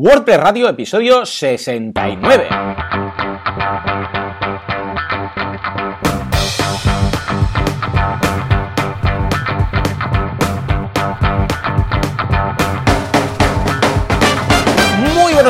WordPress Radio, episodio 69.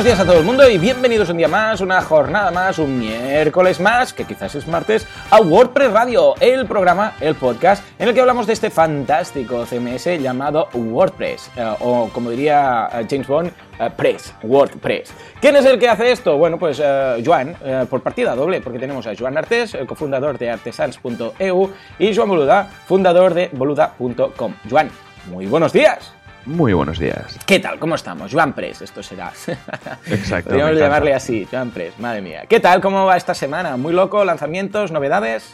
Días a todo el mundo y bienvenidos un día más, una jornada más, un miércoles más, que quizás es martes, a WordPress Radio, el programa, el podcast, en el que hablamos de este fantástico CMS llamado WordPress, eh, o como diría eh, James Bond, eh, Press, WordPress. ¿Quién es el que hace esto? Bueno, pues Joan, por partida doble, porque tenemos a Joan Artes, el cofundador de artesans.eu, y Joan Boluda, fundador de boluda.com. Joan, muy buenos días. Muy buenos días. ¿Qué tal? ¿Cómo estamos? Joan Press, esto será. Exacto. Podríamos llamarle así, Joan Press, madre mía. ¿Qué tal? ¿Cómo va esta semana? ¿Muy loco? ¿Lanzamientos? ¿Novedades?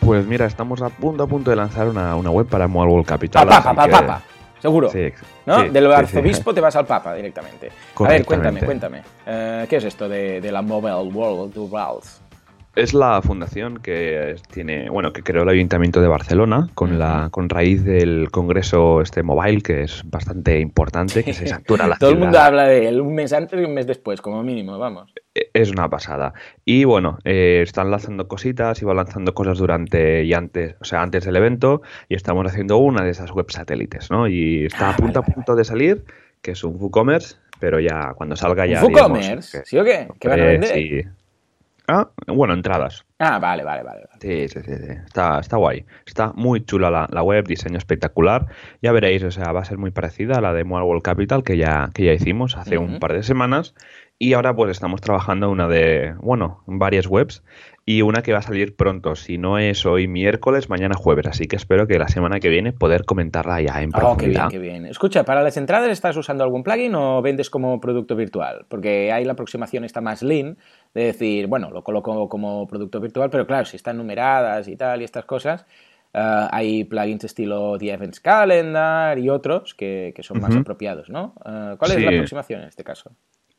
Pues mira, estamos a punto a punto de lanzar una, una web para Mobile World Capital. Al que- Papa, seguro. Sí, ¿No? sí, Del sí. arzobispo te vas al Papa directamente. A ver, cuéntame, cuéntame. Eh, ¿Qué es esto de, de la Mobile World World? Es la fundación que es- tiene, bueno, que creó el Ayuntamiento de Barcelona con la con raíz del Congreso este mobile que es bastante importante, que se satura la Todo el mundo habla de él un mes antes y un mes después, como mínimo, vamos. E- Es una pasada. Y bueno, eh, están lanzando cositas, iban lanzando cosas durante y antes, o sea, antes del evento, y estamos haciendo una de esas web satélites, ¿no? Y está Ah, a punto vale, a punto de salir, que es un WooCommerce, pero ya cuando salga ya. WooCommerce, ¿sí o qué? ¿Qué van a Eh, vender? sí. Ah, bueno, entradas. Ah, vale, vale, vale. vale. Sí, sí, sí, sí. Está, está guay. Está muy chula la, la web, diseño espectacular. Ya veréis, o sea, va a ser muy parecida a la de Mobile World Capital que ya, que ya hicimos hace un par de semanas. Y ahora pues estamos trabajando una de, bueno, varias webs y una que va a salir pronto. Si no es hoy miércoles, mañana jueves. Así que espero que la semana que viene poder comentarla ya en Oh, qué bien, profundidad. qué bien. Escucha, ¿para las entradas estás usando algún plugin o vendes como producto virtual? Porque ahí la aproximación está más lean, de decir, bueno, lo coloco como producto virtual, pero claro, si están numeradas y tal y estas cosas, eh, hay plugins estilo The Events Calendar y otros que, que son más apropiados, ¿no? Eh, ¿Cuál es la aproximación en este caso?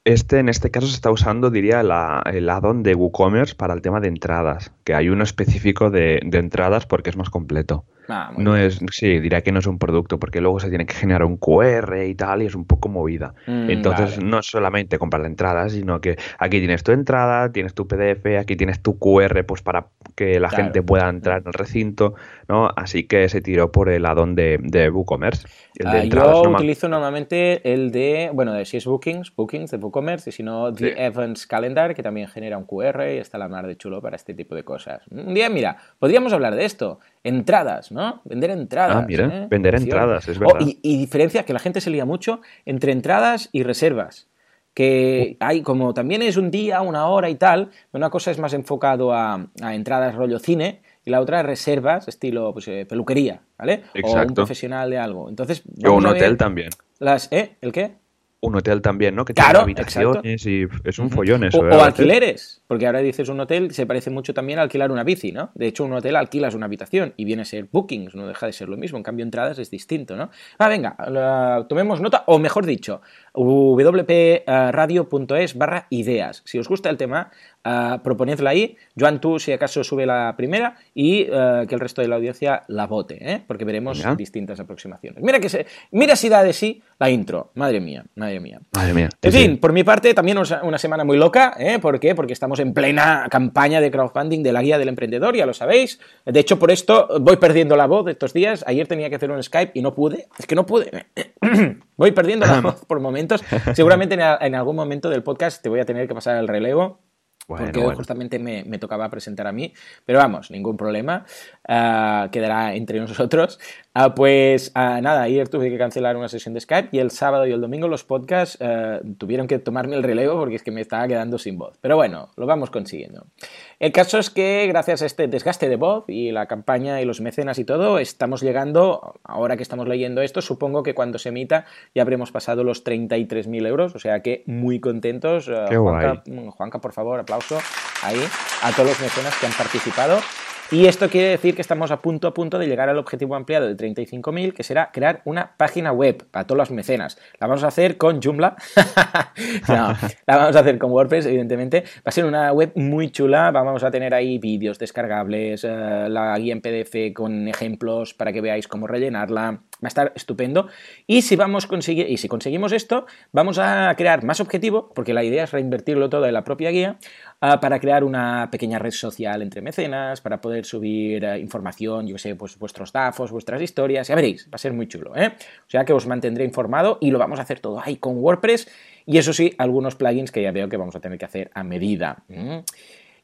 Este, en este caso, se está usando, diría, la- el add-on de WooCommerce para el tema de entradas, que hay uno específico de, de entradas porque es más completo. Ah, No bien. es, sí, diría que no es un producto, porque luego se tiene que generar un QR y tal, y es un poco movida. Mm, Entonces, vale. no es solamente comprar la entrada, sino que aquí tienes tu entrada, tienes tu PDF, aquí tienes tu QR, pues para que la Claro. gente pueda entrar en el recinto, ¿no? Así que se tiró por el add-on de, de WooCommerce. El de Ah, yo utilizo normalmente el de, bueno, de si es Bookings, Bookings de WooCommerce, y si no, The Sí. Events Calendar, que también genera un QR y está la mar de chulo para este tipo de cosas. Un día, mira, podríamos hablar de esto. Entradas, ¿no? Vender entradas. Ah, mira, ¿eh? vender entradas, es Oh, verdad. y, y diferencia que la gente se lía mucho entre entradas y reservas. Que hay, como también es un día, una hora y tal, una cosa es más enfocado a, a entradas rollo cine y la otra reservas, estilo pues, eh, peluquería, ¿vale? O un profesional de algo. Entonces, O un hotel también. Las, ¿eh? ¿El qué? Un hotel también, ¿no? Que Claro, tiene habitaciones y es un follón eso. o alquileres, porque ahora dices un hotel, se parece mucho también a alquilar una bici, ¿no? De hecho, un hotel alquilas una habitación y viene a ser bookings, no deja de ser lo mismo. En cambio, entradas es distinto, ¿no? Ah, venga, la- tomemos nota, o mejor dicho, wpradio.es barra ideas. Si os gusta el tema, ah, proponedla ahí. Joan, tú, si acaso, sube la primera y ah, que el resto de la audiencia la vote, ¿eh? Porque veremos distintas aproximaciones. Mira, que se, mira si da de sí la intro. Madre mía, madre mía. Madre mía. En sí, sí. fin, por mi parte, también una semana muy loca. ¿eh? ¿Por qué? Porque estamos en plena campaña de crowdfunding de la guía del emprendedor, ya lo sabéis. De hecho, por esto voy perdiendo la voz estos días. Ayer tenía que hacer un Skype y no pude. Es que no pude. voy perdiendo la voz por momentos. Seguramente en, a- en algún momento del podcast te voy a tener que pasar el relevo. Bueno, porque bueno. justamente me, me tocaba presentar a mí, pero vamos, ningún problema, ah, quedará entre nosotros. Ah, pues ah, nada, ayer tuve que cancelar una sesión de Skype y el sábado y el domingo los podcasts tuvieron que tomarme el relevo porque es que me estaba quedando sin voz. Pero bueno, lo vamos consiguiendo. El caso es que gracias a este desgaste de voz y la campaña y los mecenas y todo, estamos llegando, ahora que estamos leyendo esto, supongo que cuando se emita ya habremos pasado los 33.000 euros, o sea que muy contentos. Qué Juanca, guay. Mm, Juanca, por favor, aplauso ahí a todos los mecenas que han participado. Y esto quiere decir que estamos a punto a punto de llegar al objetivo ampliado de 35.000, que será crear una página web para todos los mecenas. La vamos a hacer con Joomla. no, la vamos a hacer con WordPress, evidentemente. Va a ser una web muy chula. Vamos a tener ahí vídeos descargables, eh, la guía en PDF con ejemplos para que veáis cómo rellenarla. Va a estar estupendo. Y si, vamos conseguir, y si conseguimos esto, vamos a crear más objetivo, porque la idea es reinvertirlo todo en la propia guía, uh, para crear una pequeña red social entre mecenas, para poder subir uh, información, yo sé, pues vuestros DAFos, vuestras historias. Ya veréis, va a ser muy chulo, ¿eh? O sea que os mantendré informado y lo vamos a hacer todo ahí con WordPress. Y eso sí, algunos plugins que ya veo que vamos a tener que hacer a medida.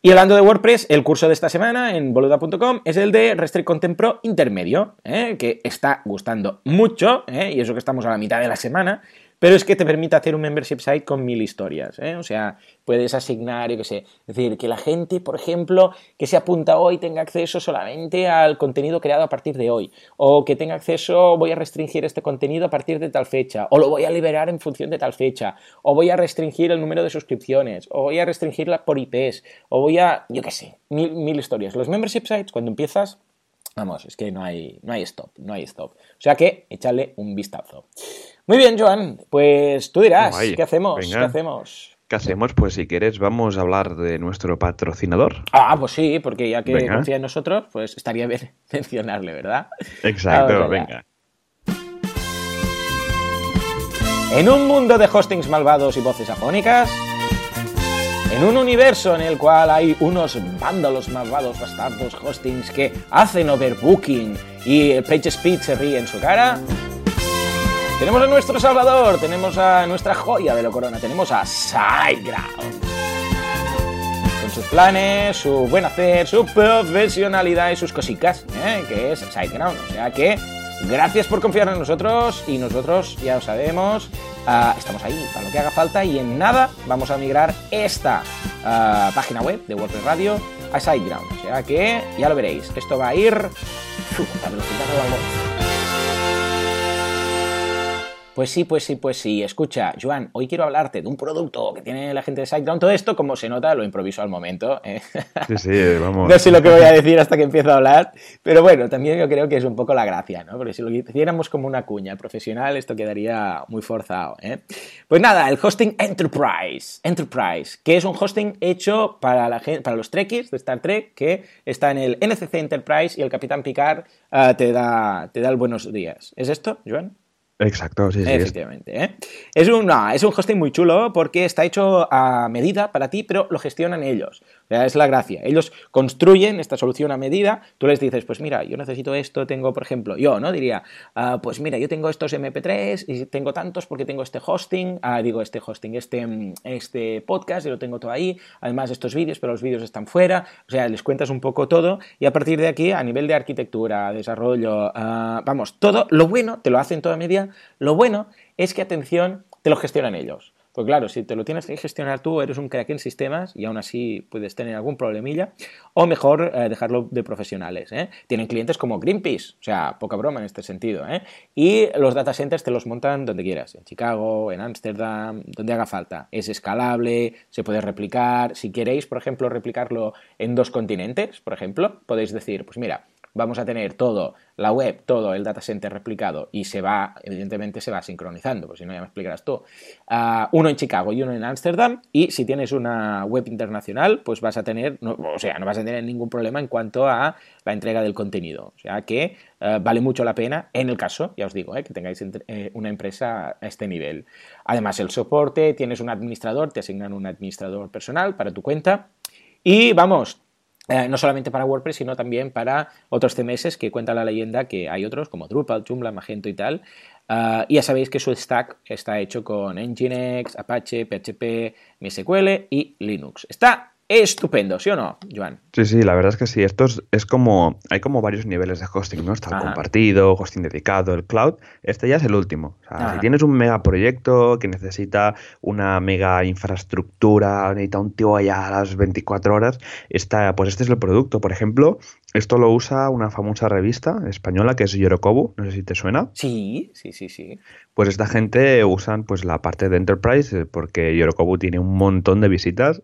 Y hablando de WordPress, el curso de esta semana en boluda.com es el de Restrict Content Pro Intermedio, ¿eh? que está gustando mucho, ¿eh? y eso que estamos a la mitad de la semana, pero es que te permite hacer un membership site con mil historias, ¿eh? o sea, puedes asignar, yo qué sé, es decir, que la gente, por ejemplo, que se apunta hoy tenga acceso solamente al contenido creado a partir de hoy, o que tenga acceso, voy a restringir este contenido a partir de tal fecha, o lo voy a liberar en función de tal fecha, o voy a restringir el número de suscripciones, o voy a restringirla por IPs, o voy a, yo qué sé, mil, mil historias. Los membership sites, cuando empiezas, Vamos, es que no hay, no hay stop, no hay stop. O sea que échale un vistazo. Muy bien, Joan, pues tú dirás, ¿qué hacemos? ¿Qué hacemos? ¿Qué hacemos? Pues si quieres, vamos a hablar de nuestro patrocinador. Ah, pues sí, porque ya que confía en nosotros, pues estaría bien mencionarle, ¿verdad? Exacto, venga. En un mundo de hostings malvados y voces afónicas, en un universo en el cual hay unos vándalos malvados bastardos hostings que hacen overbooking y el PageSpeed se ríe en su cara, tenemos a nuestro Salvador, tenemos a nuestra joya de la corona, tenemos a SiteGround. Con sus planes, su buen hacer, su profesionalidad y sus cositas, ¿eh? que es SiteGround. O sea que gracias por confiar en nosotros y nosotros ya lo sabemos, uh, estamos ahí para lo que haga falta y en nada vamos a migrar esta uh, página web de WordPress Radio a SiteGround. O sea que ya lo veréis, esto va a ir a velocidad de la pues sí, pues sí, pues sí. Escucha, Joan, hoy quiero hablarte de un producto que tiene la gente de SiteGround. Todo esto, como se nota, lo improviso al momento. ¿eh? Sí, sí, vamos. No sé lo que voy a decir hasta que empiezo a hablar, pero bueno, también yo creo que es un poco la gracia, ¿no? Porque si lo hiciéramos como una cuña profesional, esto quedaría muy forzado, ¿eh? Pues nada, el hosting Enterprise. Enterprise, que es un hosting hecho para, la gente, para los trekkies de Star Trek, que está en el NCC Enterprise y el Capitán Picard uh, te, da, te da el buenos días. ¿Es esto, Joan? Exacto, sí, sí. Efectivamente. ¿eh? Es, un, es un hosting muy chulo porque está hecho a medida para ti, pero lo gestionan ellos. Es la gracia. Ellos construyen esta solución a medida. Tú les dices, pues mira, yo necesito esto, tengo, por ejemplo, yo, ¿no? Diría, ah, pues mira, yo tengo estos MP3 y tengo tantos porque tengo este hosting, ah, digo, este hosting, este, este podcast, y lo tengo todo ahí. Además, estos vídeos, pero los vídeos están fuera. O sea, les cuentas un poco todo y a partir de aquí, a nivel de arquitectura, desarrollo, ah, vamos, todo lo bueno te lo hacen toda media lo bueno es que, atención, te lo gestionan ellos. Pues claro, si te lo tienes que gestionar tú, eres un crack en sistemas y aún así puedes tener algún problemilla, o mejor eh, dejarlo de profesionales. ¿eh? Tienen clientes como Greenpeace, o sea, poca broma en este sentido. ¿eh? Y los data centers te los montan donde quieras, en Chicago, en Ámsterdam, donde haga falta. Es escalable, se puede replicar. Si queréis, por ejemplo, replicarlo en dos continentes, por ejemplo, podéis decir, pues mira, vamos a tener todo, la web, todo el data center replicado y se va, evidentemente se va sincronizando, pues si no ya me explicarás tú. Uh, uno en Chicago y uno en Ámsterdam y si tienes una web internacional, pues vas a tener, no, o sea, no vas a tener ningún problema en cuanto a la entrega del contenido. O sea que uh, vale mucho la pena en el caso, ya os digo, eh, que tengáis eh, una empresa a este nivel. Además, el soporte, tienes un administrador, te asignan un administrador personal para tu cuenta. Y vamos, eh, no solamente para WordPress, sino también para otros CMS que cuenta la leyenda que hay otros como Drupal, Joomla, Magento y tal. Uh, y ya sabéis que su stack está hecho con Nginx, Apache, PHP, MySQL y Linux. Está estupendo, ¿sí o no, Joan? Sí, sí, la verdad es que sí. Esto es, como, hay como varios niveles de hosting, ¿no? Está el compartido, hosting dedicado, el cloud. Este ya es el último. O sea, si tienes un mega proyecto que necesita una mega infraestructura, necesita un tío allá a las 24 horas, está, pues este es el producto. Por ejemplo, esto lo usa una famosa revista española que es Yorokobu, no sé si te suena. Sí, sí, sí, sí. Pues esta gente usan pues la parte de Enterprise eh, porque Yorokobu tiene un montón de visitas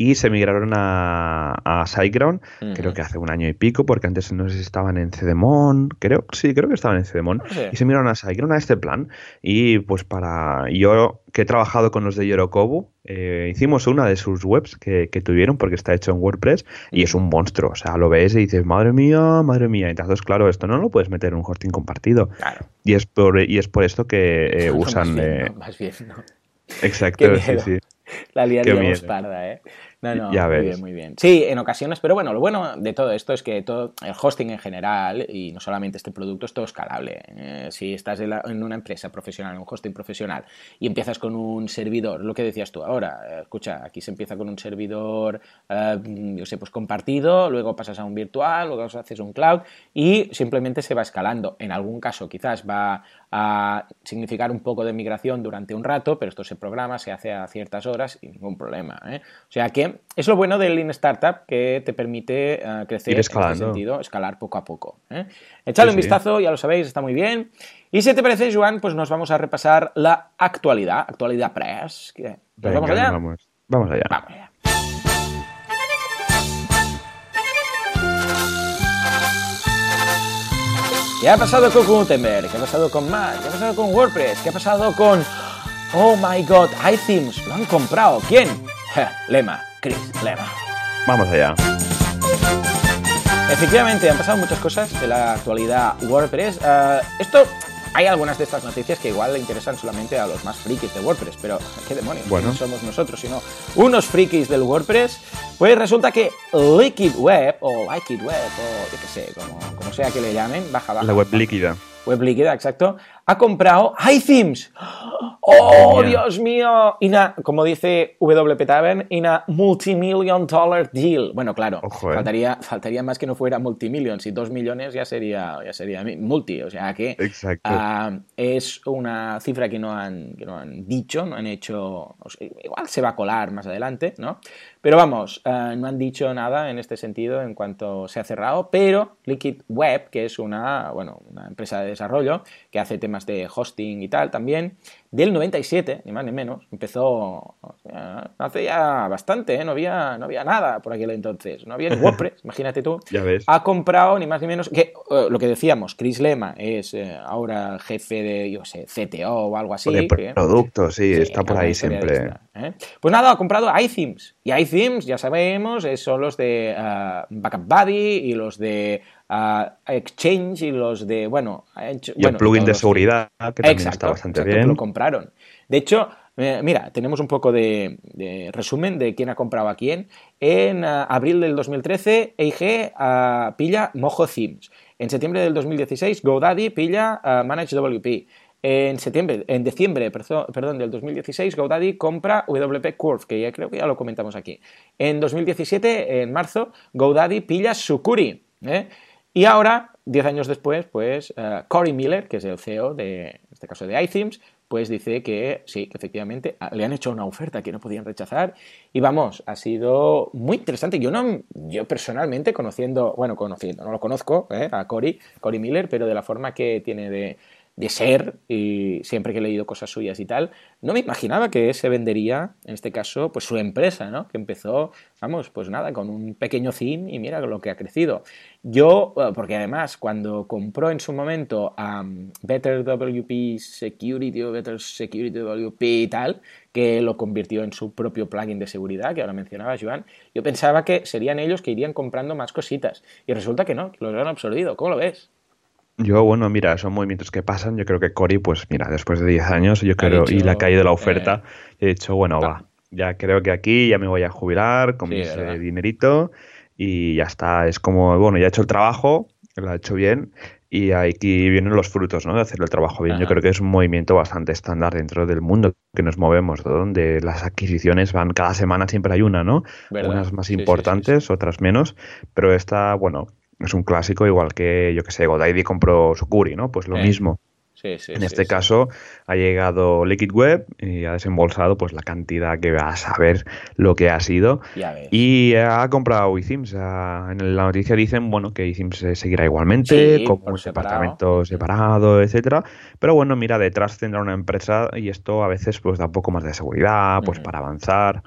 y se migraron a, a SiteGround, creo que hace un año y pico, porque antes no sé si estaban en Cedemon, creo, sí, creo que estaban en Cedemon, y se migraron a SiteGround a este plan. Y pues para yo que he trabajado con los de Yorokobu, eh, hicimos una de sus webs que, tuvieron porque está hecho en WordPress y es un monstruo. O sea, lo ves y dices, madre mía, madre mía. Entonces, claro, esto no lo puedes meter en un hosting compartido. Y, es por, y es por esto que eh, usan. Eh, más bien, ¿no? Exacto, sí, sí. La liaríamos parda, ¿eh? No, no, muy bien, muy bien. Sí, en ocasiones, pero bueno, lo bueno de todo esto es que todo el hosting en general, y no solamente este producto, es todo escalable. Eh, si estás en, una empresa profesional, en un hosting profesional, y empiezas con un servidor, lo que decías tú ahora, eh, escucha, aquí se empieza con un servidor, eh, yo sé, pues compartido, luego pasas a un virtual, luego haces un cloud, y simplemente se va escalando. En algún caso quizás va a significar un poco de migración durante un rato, pero esto se programa, se hace a ciertas horas y ningún problema. ¿eh? O sea que es lo bueno del Lean Startup que te permite uh, crecer en este sentido, escalar poco a poco. ¿eh? Echadle un vistazo, ya lo sabéis, está muy bien. Y si te parece, Joan, pues nos vamos a repasar la actualidad, actualidad press. vamos allá. Vamos allá. Vamos allá. ¿Qué ha pasado con Gutenberg? ¿Qué ha pasado con Mac? ¿Qué ha pasado con WordPress? ¿Qué ha pasado con... Oh my god, iThemes, lo han comprado. ¿Quién? Lema, Chris Lema. Vamos allá. Efectivamente, han pasado muchas cosas de la actualidad WordPress. Uh, esto hay algunas de estas noticias que igual le interesan solamente a los más frikis de WordPress, pero ¿qué demonios? No somos nosotros, sino unos frikis del WordPress. Pues resulta que Liquid Web, o Liquid Web, o yo qué sé, como, como sea que le llamen, baja, baja. La web líquida web líquida, exacto, ha comprado iThemes. ¡Oh, Dios mío! como dice WP Tavern, in a multimillion dollar deal. Bueno, claro, eh. faltaría, faltaría más que no fuera multimillion. Si dos millones ya sería, ya sería multi. O sea que uh, es una cifra que no, han, que no han dicho, no han hecho. igual se va a colar más adelante, ¿no? Pero vamos, uh, no han dicho nada en este sentido en cuanto se ha cerrado, pero Liquid Web, que es una, bueno, una empresa de desarrollo que hace temas de hosting y tal también, del 97, ni más ni menos, empezó hace ya bastante, ¿eh? no, había, no había nada por aquel entonces, no había ni WordPress, imagínate tú. Ya ves. Ha comprado ni más ni menos, que eh, lo que decíamos, Chris Lema es eh, ahora jefe de, yo sé, CTO o algo así. De productos, sí, está por ahí siempre. Pues nada, ha comprado iThemes, y iThemes, ya sabemos, son los de Backup Buddy y los de Exchange y los de, bueno... y el plugin de seguridad, que también está bastante bien. lo compraron. De hecho, eh, mira, tenemos un poco de, resumen de quién ha comprado a quién. En uh, abril del 2013, EIG uh, pilla Mojo Themes. En septiembre del 2016, GoDaddy pilla uh, ManageWP. En septiembre, en diciembre, perdón, del 2016, GoDaddy compra WP Curve, que ya creo que ya lo comentamos aquí. En 2017, en marzo, GoDaddy pilla Sucuri. ¿eh? Y ahora, 10 años después, pues uh, Corey Miller, que es el CEO de, en este caso de iThemes, pues dice que sí, efectivamente ah, le han hecho una oferta que no podían rechazar. Y vamos, ha sido muy interesante. Yo no, yo personalmente conociendo, bueno, conociendo, no lo conozco, ¿eh? a Cory, Cory Miller, pero de la forma que tiene de, de ser, y siempre que he leído cosas suyas y tal, no me imaginaba que se vendería, en este caso, pues su empresa, ¿no? Que empezó, vamos, pues nada, con un pequeño theme y mira lo que ha crecido. Yo, eh, porque además, cuando compró en su momento a Better WP Security o Better Security WP y tal, que lo convirtió en su propio plugin de seguridad, que ahora mencionaba Joan, yo pensaba que serían ellos que irían comprando más cositas. Y resulta que no, que los han absorbido. ¿Cómo lo ves? Yo, bueno, mira, son movimientos que pasan. Yo creo que Cory, pues mira, después de 10 años, yo creo, y le ha caído la oferta, eh, he dicho, bueno, va, ya creo que aquí ya me voy a jubilar con mi dinerito y ya está. Es como, bueno, ya he hecho el trabajo, lo ha hecho bien y aquí vienen los frutos, ¿no? De hacer el trabajo bien. Yo creo que es un movimiento bastante estándar dentro del mundo que nos movemos, donde las adquisiciones van cada semana, siempre hay una, ¿no? Unas más importantes, otras menos, pero esta, bueno, es un clásico, igual que, yo que sé, Godaddy compró Sucuri, ¿no? Pues lo eh, mismo. Sí, sí, en este caso ha llegado Liquid Web y ha desembolsado pues la cantidad que va a saber lo que ha sido y ha comprado iThemes. En la noticia dicen bueno que iThemes seguirá igualmente como un departamento separado, etcétera. Pero bueno, mira, detrás tendrá una empresa y esto a veces pues da un poco más de seguridad, pues para avanzar.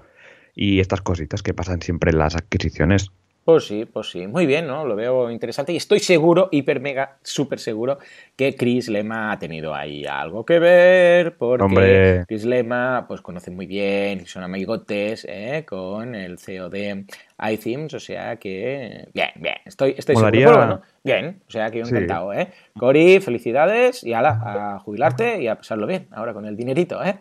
y estas cositas que pasan siempre en las adquisiciones. Pues sí, pues sí. Muy bien, ¿no? Lo veo interesante y estoy seguro, hiper mega, súper seguro, que Chris Lema ha tenido ahí algo que ver, porque Chris Lema, pues conoce muy bien son amigotes ¿eh? con el CEO de iThemes, o sea que... Bien, bien, estoy, estoy seguro. bien, o sea que yo encantado, ¿eh? Cori, felicidades y ala, a jubilarte y a pasarlo bien ahora con el dinerito, ¿eh?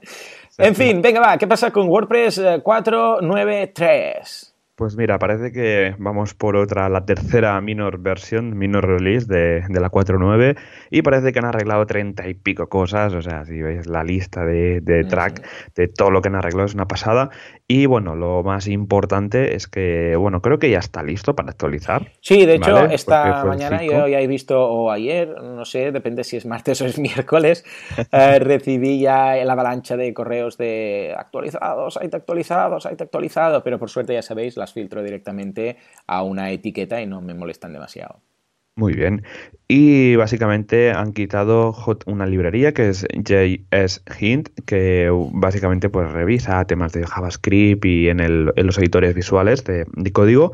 En fin, venga, va, ¿qué pasa con WordPress 493? Pues mira, parece que vamos por otra, la tercera minor versión, minor release de, de la 4.9 y parece que han arreglado treinta y pico cosas, o sea, si veis la lista de, de track de todo lo que han arreglado es una pasada y bueno, lo más importante es que, bueno, creo que ya está listo para actualizar. Sí, de hecho, esta mañana yo ya he visto, o ayer, no sé, depende si es martes o es miércoles, eh, recibí ya la avalancha de correos de actualizados, hay actualizados, hay actualizado, pero por suerte ya sabéis, las filtro directamente a una etiqueta y no me molestan demasiado. Muy bien. Y básicamente han quitado una librería que es JS Hint, que básicamente pues revisa temas de JavaScript y en, los editores visuales de, código.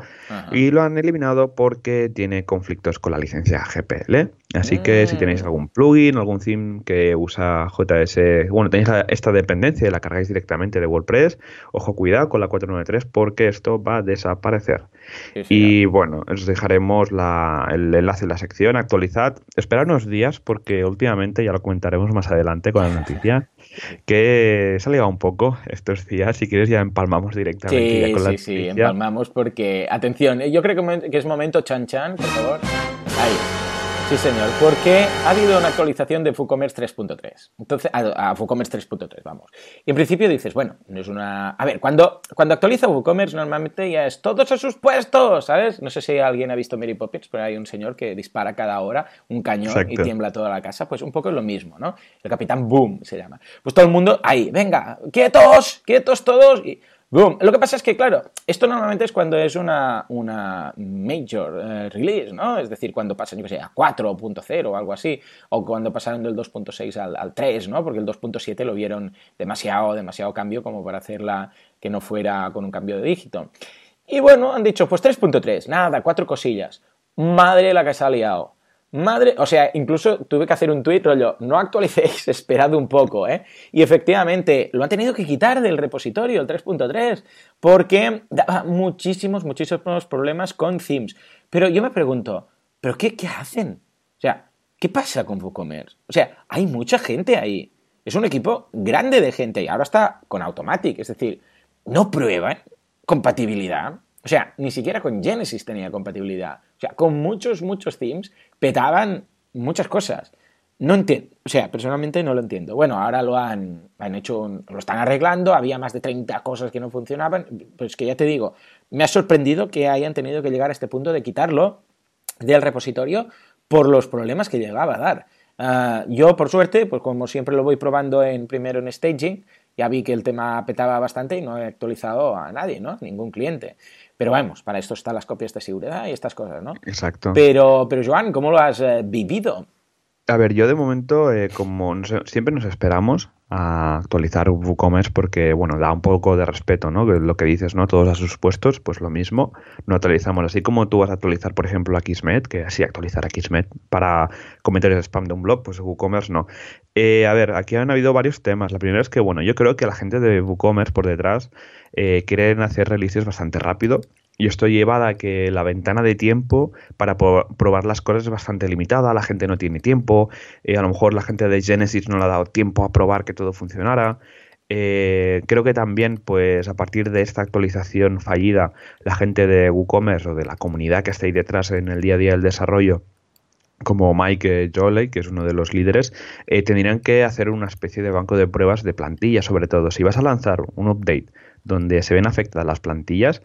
Y lo han eliminado porque tiene conflictos con la licencia GPL. Así que si tenéis mm. algún plugin, algún theme que usa JS, bueno, tenéis esta dependencia y la cargáis directamente de WordPress, ojo, cuidado con la 493 porque esto va a desaparecer. y bueno, os dejaremos el enlace en la sección, actualizad. Esperad unos días porque últimamente, ya lo comentaremos más adelante con la noticia, que se ha ligado un poco estos días. Si quieres ya empalmamos directamente sí, con la sí, Sí, empalmamos porque, atención, yo creo que es momento chan chan, por favor. Ahí. Sí, señor, porque ha habido una actualización de WooCommerce 3.3. Entonces, a, WooCommerce 3.3, vamos. Y en principio dices, bueno, no es una. A ver, cuando, cuando actualiza WooCommerce, normalmente ya es todos a sus puestos, ¿sabes? No sé si alguien ha visto Mary Poppins, pero hay un señor que dispara cada hora un cañón y tiembla toda la casa. Pues un poco es lo mismo, ¿no? El capitán Boom se llama. Pues todo el mundo ahí, venga, quietos, quietos todos. Y Boom. Lo que pasa es que, claro, esto normalmente es cuando es una, una major eh, release, ¿no? Es decir, cuando pasan, yo que sé, a 4.0 o algo así, o cuando pasaron del 2.6 al, al, 3, ¿no? Porque el 2.7 lo vieron demasiado, demasiado cambio como para hacerla que no fuera con un cambio de dígito. Y bueno, han dicho, pues 3.3, nada, cuatro cosillas. Madre la que se ha liado. Madre, o sea, incluso tuve que hacer un tuit rollo, no actualicéis, esperad un poco, ¿eh? Y efectivamente, lo han tenido que quitar del repositorio, el 3.3, porque daba muchísimos, muchísimos problemas con themes. Pero yo me pregunto, ¿pero qué, qué hacen? O sea, ¿qué pasa con WooCommerce? O sea, hay mucha gente ahí. Es un equipo grande de gente y ahora está con Automatic, es decir, no prueban compatibilidad. O sea, ni siquiera con Genesis tenía compatibilidad. O sea, con muchos, muchos themes petaban muchas cosas. No entiendo, o sea, personalmente no lo entiendo. Bueno, ahora lo han, han hecho, lo están arreglando, había más de 30 cosas que no funcionaban, pues que ya te digo, me ha sorprendido que hayan tenido que llegar a este punto de quitarlo del repositorio por los problemas que llegaba a dar. Ah, yo, por suerte, pues como siempre lo voy probando en primero en staging, ya vi que el tema petaba bastante y no he actualizado a nadie, ¿no? Ningún cliente. Pero vamos, para esto están las copias de seguridad y estas cosas, ¿no? Exacto. Pero, pero Joan, ¿cómo lo has eh, vivido? A ver, yo de momento, eh, como siempre nos esperamos a actualizar WooCommerce porque, bueno, da un poco de respeto, ¿no? Lo que dices, ¿no? Todos a sus puestos, pues lo mismo, no actualizamos. Así como tú vas a actualizar, por ejemplo, a Kismet, que así actualizar a Kismet para comentarios de spam de un blog, pues WooCommerce no. Eh, a ver, aquí han habido varios temas. La primera es que, bueno, yo creo que la gente de WooCommerce por detrás eh, quieren hacer releases bastante rápido y esto lleva a que la ventana de tiempo para probar las cosas es bastante limitada, la gente no tiene tiempo, eh, a lo mejor la gente de Genesis no le ha dado tiempo a probar que todo funcionara. Eh, creo que también, pues a partir de esta actualización fallida, la gente de WooCommerce o de la comunidad que está ahí detrás en el día a día del desarrollo, como Mike Joley, que es uno de los líderes, eh, tendrían que hacer una especie de banco de pruebas de plantillas, sobre todo. Si vas a lanzar un update donde se ven afectadas las plantillas,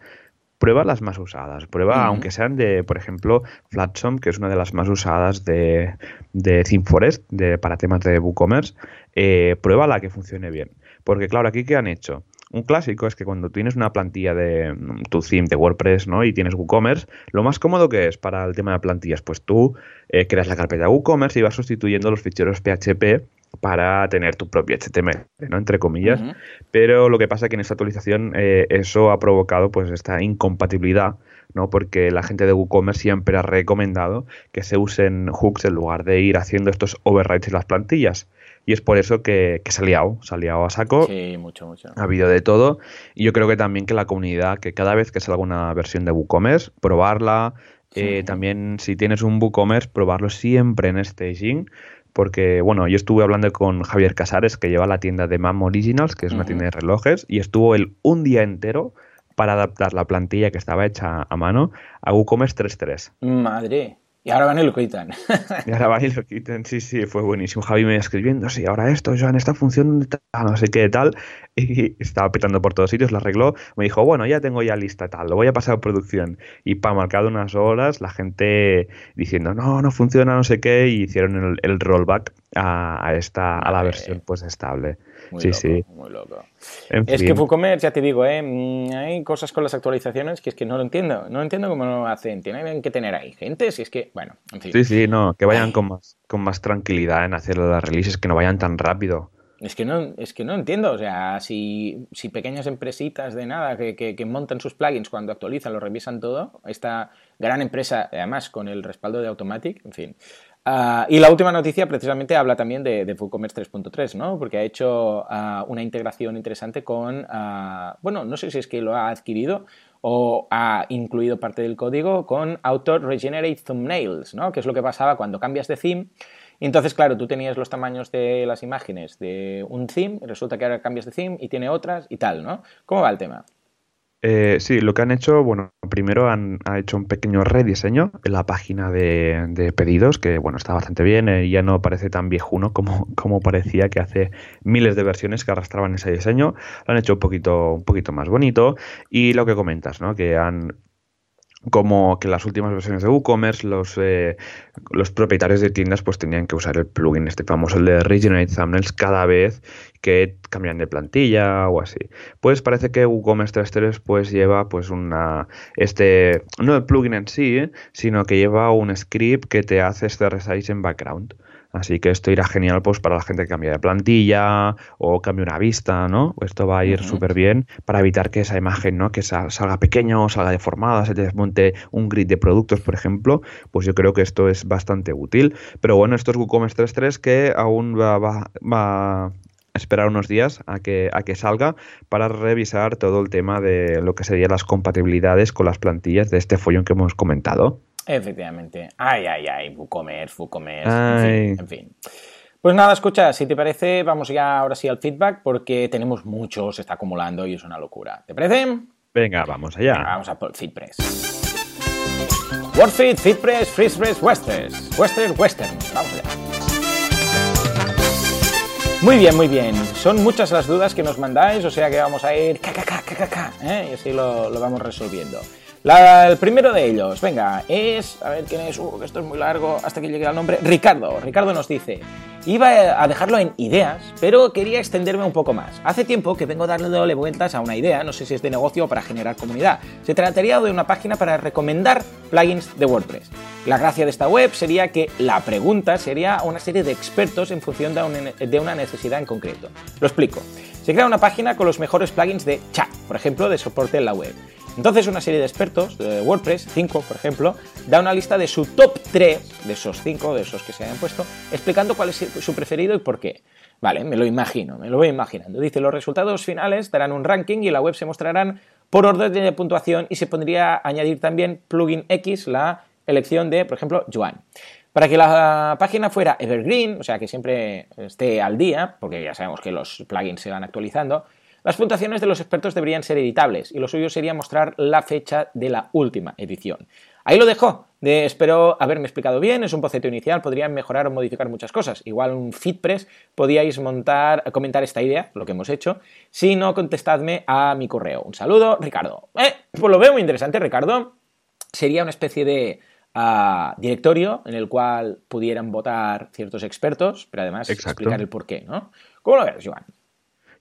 prueba las más usadas. Prueba, aunque sean de, por ejemplo, Flatsom, que es una de las más usadas de, de ThemeForest de, para temas de WooCommerce, eh, prueba la que funcione bien. Porque claro, aquí ¿qué han hecho? Un clásico es que cuando tienes una plantilla de mm, tu theme de WordPress ¿no? y tienes WooCommerce, lo más cómodo que es para el tema de plantillas, pues tú eh, creas la carpeta WooCommerce y vas sustituyendo los ficheros PHP para tener tu propio HTML, ¿no? Entre comillas. Pero lo que pasa es que en esta actualización eh, eso ha provocado pues esta incompatibilidad, ¿no? Porque la gente de WooCommerce siempre ha recomendado que se usen hooks en lugar de ir haciendo estos overrides en las plantillas. Y es por eso que, que se ha liado, se ha liado a saco. Sí, mucho, mucho. Ha habido de todo. Y yo creo que también que la comunidad, que cada vez que salga una versión de WooCommerce, probarla. Eh, también si tienes un WooCommerce, probarlo siempre en staging porque, bueno, yo estuve hablando con Javier Casares, que lleva la tienda de MAM Originals, que es una tienda de relojes, y estuvo él un día entero para adaptar la plantilla que estaba hecha a mano a WooCommerce 3.3. Madre. Y ahora van y lo quitan. y ahora van y lo quitan, sí, sí, fue buenísimo. Javi me escribiendo, sí, ahora esto, en esta función, no sé qué, tal. Y estaba petando por todos sitios, lo arregló. Me dijo, bueno, ya tengo ya lista, tal, lo voy a pasar a producción. Y para marcar unas horas, la gente diciendo, no, no funciona, no sé qué, y hicieron el, rollback a, esta, a la versión pues estable. Muy sí, loco, sí. Muy loco. es que WooCommerce, ya te digo, ¿eh? Mm, hay cosas con las actualizaciones que es que no lo entiendo. No entiendo cómo lo hacen. Tienen que tener ahí gente, si es que, bueno, en fin. Sí, sí, no, que vayan con más, con más tranquilidad en hacer las releases, que no vayan tan rápido. Es que no, es que no entiendo, o sea, si, si pequeñas empresitas de nada que, que, que, montan sus plugins cuando actualizan, lo revisan todo, esta gran empresa, además con el respaldo de Automatic, en fin, Uh, y la última noticia precisamente habla también de, de WooCommerce 3.3, ¿no? Porque ha hecho uh, una integración interesante con, uh, bueno, no sé si es que lo ha adquirido o ha incluido parte del código con Auto Regenerate Thumbnails, ¿no? Que es lo que pasaba cuando cambias de theme. Entonces, claro, tú tenías los tamaños de las imágenes de un theme, resulta que ahora cambias de theme y tiene otras y tal, ¿no? ¿Cómo va el tema? Eh, sí, lo que han hecho, bueno, primero han hecho un pequeño rediseño en la página de, pedidos, que bueno, está bastante bien, eh, ya no parece tan viejuno como, como parecía que hace miles de versiones que arrastraban ese diseño. Lo han hecho un poquito, un poquito más bonito. Y lo que comentas, ¿no? Que han como que las últimas versiones de WooCommerce los, eh, los propietarios de tiendas pues tenían que usar el plugin este famoso, el de Regenerate Thumbnails, cada vez que cambian de plantilla o así. Pues parece que WooCommerce 3.3 pues lleva pues una, este, no el plugin en sí, sino que lleva un script que te hace este resize en background. Así que esto irá genial pues para la gente que cambia de plantilla o cambia una vista, ¿no? Esto va a ir súper bien para evitar que esa imagen, ¿no? Que salga pequeña o salga deformada, se te desmonte un grid de productos, por ejemplo, pues yo creo que esto es bastante útil. Pero bueno, esto es WooCommerce 3.3 que aún va, va, va esperar unos días a que, a que salga para revisar todo el tema de lo que serían las compatibilidades con las plantillas de este follón que hemos comentado. Efectivamente. Ay, ay, ay, WooCommerce, WooCommerce, en fin, en fin. Pues nada, escucha, si te parece, vamos ya ahora sí al feedback porque tenemos mucho, se está acumulando y es una locura. ¿Te parece? Venga, vamos allá. vamos a por FeedPress. WordFeed, FeedPress, FreePress, Westers. Western, Western. Vamos allá. Muy bien, muy bien. Son muchas las dudas que nos mandáis, o sea que vamos a ir ¿eh? y así lo, lo vamos resolviendo el primero de ellos, venga, es. A ver quién es. Uh, esto es muy largo hasta que llegue al nombre. Ricardo. Ricardo nos dice: Iba a dejarlo en ideas, pero quería extenderme un poco más. Hace tiempo que vengo dándole vueltas a una idea, no sé si es de negocio o para generar comunidad. Se trataría de una página para recomendar plugins de WordPress. La gracia de esta web sería que la pregunta sería una serie de expertos en función de una necesidad en concreto. Lo explico. Se crea una página con los mejores plugins de chat, por ejemplo, de soporte en la web. Entonces una serie de expertos, de WordPress, 5 por ejemplo, da una lista de su top 3, de esos 5, de esos que se hayan puesto, explicando cuál es su preferido y por qué. Vale, me lo imagino, me lo voy imaginando. Dice, los resultados finales darán un ranking y la web se mostrarán por orden de puntuación y se podría añadir también plugin X, la elección de, por ejemplo, Joan. Para que la página fuera evergreen, o sea, que siempre esté al día, porque ya sabemos que los plugins se van actualizando, las puntuaciones de los expertos deberían ser editables y lo suyo sería mostrar la fecha de la última edición. Ahí lo dejo. De, espero haberme explicado bien. Es un boceto inicial. Podrían mejorar o modificar muchas cosas. Igual un FitPress podíais montar, comentar esta idea, lo que hemos hecho. Si no, contestadme a mi correo. Un saludo, Ricardo. Eh, pues lo veo muy interesante, Ricardo. Sería una especie de ah, directorio en el cual pudieran votar ciertos expertos, pero además explicar el porqué, ¿no? ¿Cómo lo ves, Joan?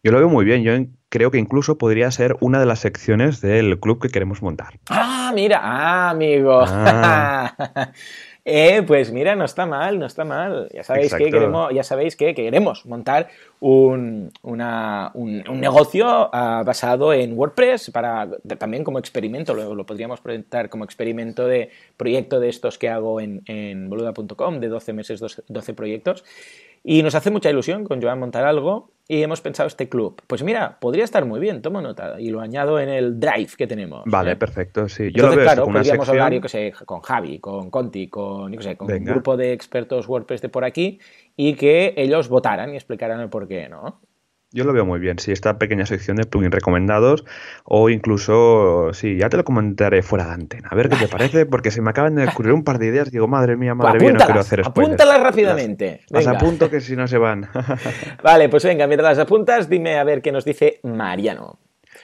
Yo lo veo muy bien. Yo creo que incluso podría ser una de las secciones del club que queremos montar. Ah, mira, ah, amigo. Ah. Eh, pues mira, no está mal, no está mal. Ya sabéis que queremos, ya sabéis que queremos montar un, un, negocio ah, basado en WordPress para también como experimento, lo, lo, podríamos presentar como experimento de proyecto de estos que hago en, en boluda.com de 12 meses, 12 proyectos. Y nos hace mucha ilusión con Joan montar algo y hemos pensado este club. Pues mira, podría estar muy bien, tomo nota y lo añado en el drive que tenemos. Vale, ¿eh? perfecto, sí. Yo Entonces, claro, podríamos hablar, yo que sé, con Javi, con Conti, con, yo sé, con un grupo de expertos WordPress de por aquí y que ellos votaran y explicaran el por qué, ¿no? Yo lo veo muy bien, sí, esta pequeña sección de plugins recomendados o incluso, sí, ya te lo comentaré fuera de antena, a ver qué te parece, porque se me acaban de ocurrir un par de ideas, digo, madre mía, madre mía, no quiero hacer spoilers. Apúntalas rápidamente. Las, apunto que si no se van. vale, pues venga, mientras las apuntas, dime a ver qué nos dice Mariano.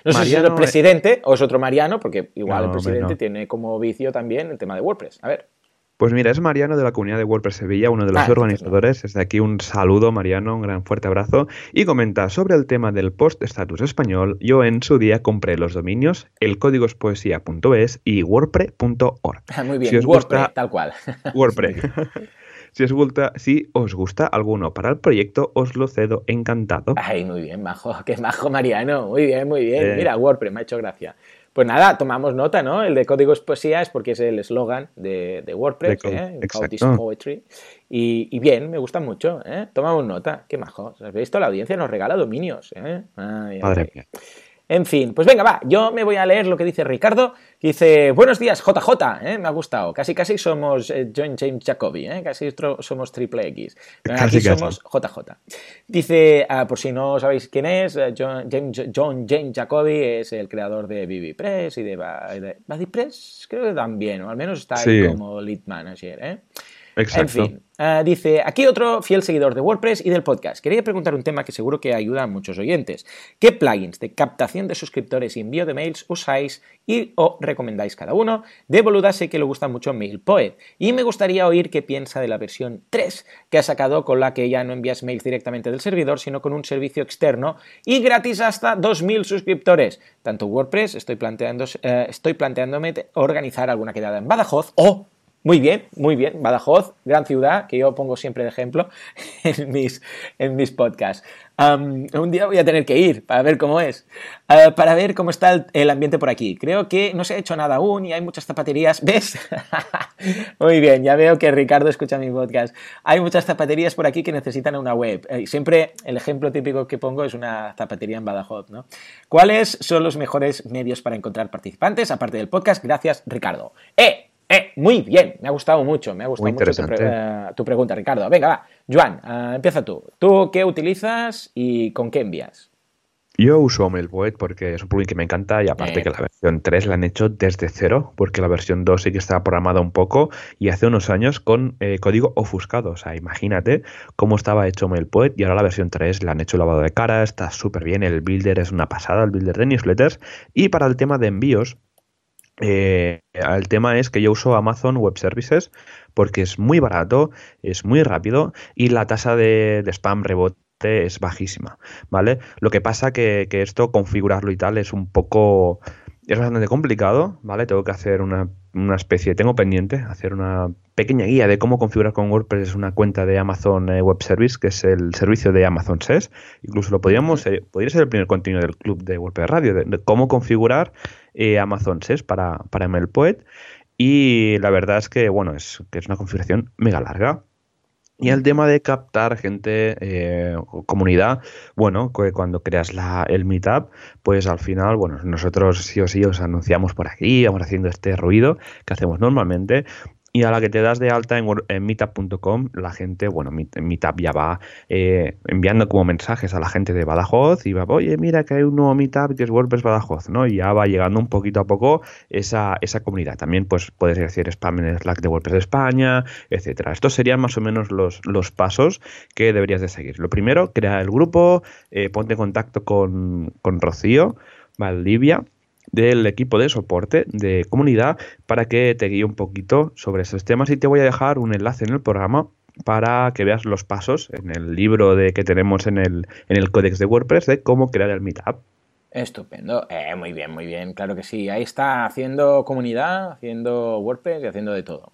No sé si es el presidente o es otro Mariano, porque igual el presidente tiene como vicio también el tema de WordPress. A ver. Pues mira, es Mariano de la comunidad de WordPress Sevilla, uno de los ah, organizadores. Desde aquí un saludo, Mariano, un gran fuerte abrazo. Y comenta sobre el tema del post-status español. Yo en su día compré los dominios el código es poesía.es y wordpress.org. Muy bien, si os gusta, tal cual. WordPress. si os gusta, si os gusta alguno para el proyecto, os lo cedo encantado. Ay, muy bien, majo, qué majo Mariano. Muy bien, muy bien. Eh. Mira, WordPress, me ha hecho gracia. Pues nada, tomamos nota, ¿no? El de código es poesía es porque es el eslogan de, WordPress, ¿eh? Poetry. Y, bien, me gusta mucho, ¿eh? Tomamos nota, qué majo. ¿Has visto? La audiencia nos regala dominios, ¿eh? Madre mía. En fin, pues venga, va, yo me voy a leer lo que dice Ricardo, que dice, buenos días, JJ, ¿eh? me ha gustado, casi casi somos eh, John James Jacoby, ¿eh? casi somos Triple X, aquí somos JJ. Dice, ah, por si no sabéis quién es, eh, John James, John James Jacoby es el creador de BBPress y de, BuddyPress, creo que también, o al menos está ahí como lead manager, ¿eh? En fin, eh, dice, aquí otro fiel seguidor de WordPress y del podcast. Quería preguntar un tema que seguro que ayuda a muchos oyentes. ¿Qué plugins de captación de suscriptores y envío de mails usáis y o recomendáis cada uno? De boluda sé que le gusta mucho MailPoet y me gustaría oír qué piensa de la versión 3 que ha sacado con la que ya no envías mails directamente del servidor, sino con un servicio externo y gratis hasta 2.000 suscriptores. Tanto WordPress, estoy, planteando, eh, estoy planteándome organizar alguna quedada en Badajoz o muy bien, muy bien. Badajoz, gran ciudad, que yo pongo siempre de ejemplo en mis, en mis podcasts. un día voy a tener que ir para ver cómo es, uh, para ver cómo está el, ambiente por aquí. Creo que no se ha hecho nada aún y hay muchas zapaterías. ¿Ves? muy bien, ya veo que Ricardo escucha mi podcast. Hay muchas zapaterías por aquí que necesitan una web. Eh, siempre el ejemplo típico que pongo es una zapatería en Badajoz. ¿no? ¿Cuáles son los mejores medios para encontrar participantes, aparte del podcast? Gracias, Ricardo. ¡Eh! Eh, muy bien, me ha gustado mucho, me ha gustado mucho eh, tu, pregunta, Ricardo. Venga, va, Joan, eh, empieza tú. ¿Tú qué utilizas y con qué envías? Yo uso MailPoet porque es un plugin que me encanta y aparte que la versión 3 la han hecho desde cero porque la versión 2 sí que estaba programada un poco y hace unos años con código ofuscado. O sea, imagínate cómo estaba hecho MailPoet y ahora la versión 3 le han hecho lavado de cara, está súper bien, el builder es una pasada, el builder de newsletters y para el tema de envíos eh, el tema es que yo uso Amazon Web Services porque es muy barato, es muy rápido y la tasa de, spam rebote es bajísima, ¿vale? Lo que pasa que, que esto configurarlo y tal es un poco es bastante complicado, ¿vale? Tengo que hacer una, una, especie, tengo pendiente hacer una pequeña guía de cómo configurar con WordPress una cuenta de Amazon eh, Web Service, que es el servicio de Amazon SES. Incluso lo podríamos, eh, podría ser el primer contenido del club de WordPress Radio, de, cómo configurar eh, Amazon SES para, para MLPoet. Y la verdad es que, bueno, es, que es una configuración mega larga. Y el tema de captar gente, eh, comunidad, bueno, cuando creas la, el meetup, pues al final, bueno, nosotros sí o sí os anunciamos por aquí, vamos haciendo este ruido que hacemos normalmente, y a la que te das de alta en, meetup.com, la gente, bueno, Meetup ya va eh, enviando como mensajes a la gente de Badajoz y va, oye, mira que hay un nuevo Meetup que es WordPress Badajoz, ¿no? Y ya va llegando un poquito a poco esa, esa comunidad. También, pues, puedes decir spam en el Slack de WordPress España, etcétera. Estos serían más o menos los, los pasos que deberías de seguir. Lo primero, crea el grupo, eh, ponte en contacto con, con Rocío, Valdivia, del equipo de soporte de comunidad para que te guíe un poquito sobre esos temas y te voy a dejar un enlace en el programa para que veas los pasos en el libro de que tenemos en el, en el códex de WordPress de cómo crear el meetup. Estupendo, eh, muy bien, muy bien, claro que sí. Ahí está haciendo comunidad, haciendo WordPress y haciendo de todo.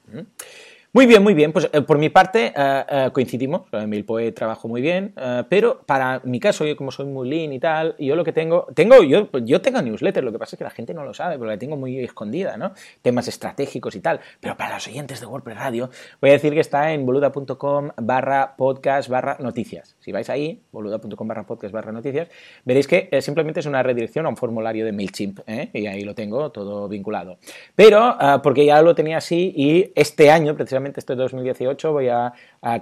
Muy bien, muy bien. Pues eh, por mi parte eh, eh, coincidimos. MailPoet trabajo muy bien, pero para mi caso, yo como soy muy lean y tal, yo lo que tengo, tengo yo, yo tengo newsletter, lo que pasa es que la gente no lo sabe, porque la tengo muy escondida, ¿no? Temas estratégicos y tal. Pero para los oyentes de WordPress Radio, voy a decir que está en boluda.com barra podcast barra noticias. Si vais ahí, boluda.com barra podcast barra noticias, veréis que simplemente es una redirección a un formulario de MailChimp, y ahí lo tengo todo vinculado. Pero, porque ya lo tenía así y este año, precisamente, este 2018 voy a,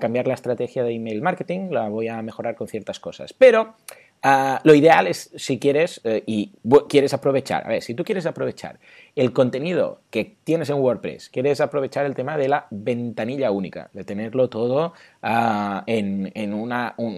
cambiar la estrategia de email marketing, la voy a mejorar con ciertas cosas. Pero ah, lo ideal es, si quieres eh, y quieres aprovechar, a ver, si tú quieres aprovechar el contenido que tienes en WordPress, quieres aprovechar el tema de la ventanilla única, de tenerlo todo ah, en, un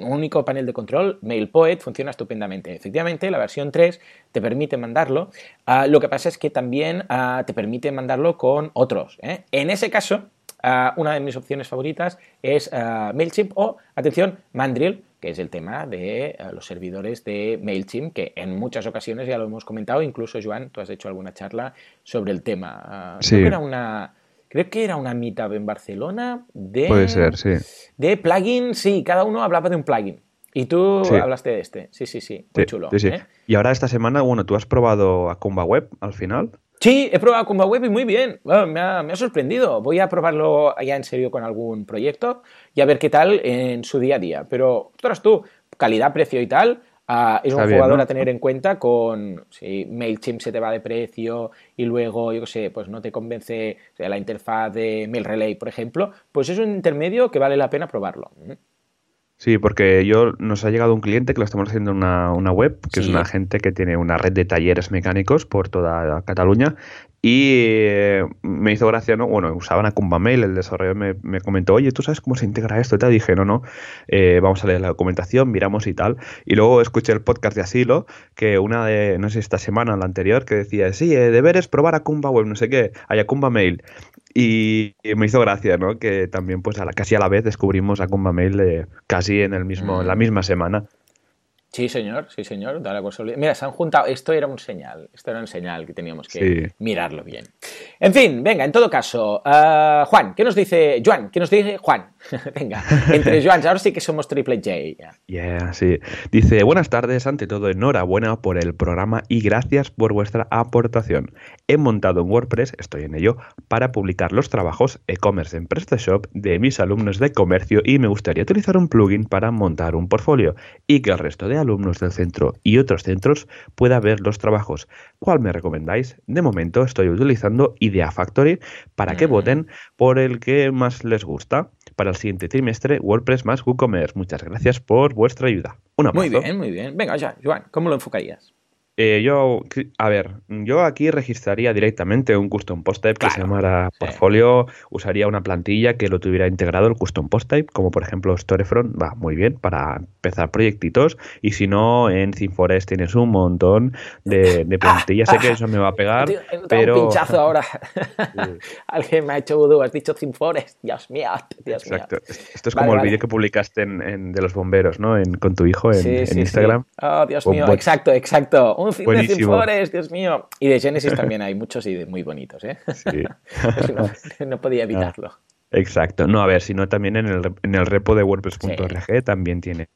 único panel de control, MailPoet funciona estupendamente. Efectivamente, la versión 3 te permite mandarlo, ah, lo que pasa es que también te permite mandarlo con otros. ¿eh? En ese caso, una de mis opciones favoritas es MailChimp o, atención, Mandrill, que es el tema de eh, los servidores de MailChimp, que en muchas ocasiones ya lo hemos comentado, incluso Joan, tú has hecho alguna charla sobre el tema. Ah, creo que era una... Creo que era una meetup en Barcelona de... Puede ser, sí. De plugin, sí, cada uno hablaba de un plugin. Y tú hablaste de este. Sí, sí, sí. Muy chulo. ¿eh? Y ahora esta semana, bueno, tú has probado a Comba Web al final. Sí, he probado Comba Web y muy bien. me, ha, sorprendido. Voy a probarlo ya en serio con algún proyecto y a ver qué tal en su día a día. Pero, ostras tú, calidad, precio y tal, ah, es un jugador a tener en cuenta con si MailChimp se te va de precio y luego, yo qué sé, pues no te convence la interfaz de MailRelay, por ejemplo, pues es un intermedio que vale la pena probarlo. Sí, porque yo nos ha llegado un cliente que lo estamos haciendo en una, una web, que es una gente que tiene una red de talleres mecánicos por toda Cataluña y eh, me hizo gracia, ¿no? Bueno, usaban a Kumba Mail, el desarrollador me, me, comentó, oye, ¿tú sabes cómo se integra esto? Y te dije, no, no, eh, vamos a leer la documentación, miramos y tal. Y luego escuché el podcast de Asilo, que una de, no sé, esta semana o la anterior, que decía, sí, eh, deberes probar a Kumba Web, no sé qué, hay a Kumba Mail. Y me hizo gracia, ¿no? Que también, pues, a la, casi a la vez descubrimos a Kumba Mail eh, casi en, el mismo, en la mm. misma semana. Sí, señor, sí, señor. Mira, se han juntado. Esto era un señal. Esto era un señal que teníamos que mirarlo bien. En fin, venga, en todo caso, uh, Juan, ¿qué nos dice Juan? ¿Qué nos dice Juan? venga, entre Juan, ahora sí que somos triple J. Yeah, sí. Dice, buenas tardes, ante todo, enhorabuena por el programa y gracias por vuestra aportación. He montado en WordPress, estoy en ello, para publicar los trabajos e-commerce en PrestaShop de mis alumnos de comercio y me gustaría utilizar un plugin para montar un portfolio y que el resto de alumnos del centro y otros centros pueda ver los trabajos. ¿Cuál me recomendáis? De momento estoy utilizando Idea Factory para que voten por el que más les gusta. Para el siguiente trimestre, WordPress más WooCommerce. Muchas gracias por vuestra ayuda. Un Muy bien, muy bien. Venga, ya, Joan, ¿cómo lo enfocarías? Eh, yo, a ver, yo aquí registraría directamente un custom post type que se llamara portfolio, usaría una plantilla que lo tuviera integrado el custom post type, como por ejemplo Storefront, va muy bien para empezar proyectitos, y si no, en ThemeForest tienes un montón de, plantillas, sé que eso me va a pegar, pero... un pinchazo ahora, alguien me ha hecho vudú, has dicho ThemeForest, Dios mío, Dios Exacto. Esto es como el vídeo que publicaste en, de los bomberos, ¿no? En, con tu hijo en, Instagram. Oh, Dios mío, exacto, exacto un de Dios mío. Y de Genesis también hay muchos y muy bonitos, ¿eh? Sí. no, podía evitarlo. Exacto. No, a ver, sino también en el, en el repo de WordPress.org también tiene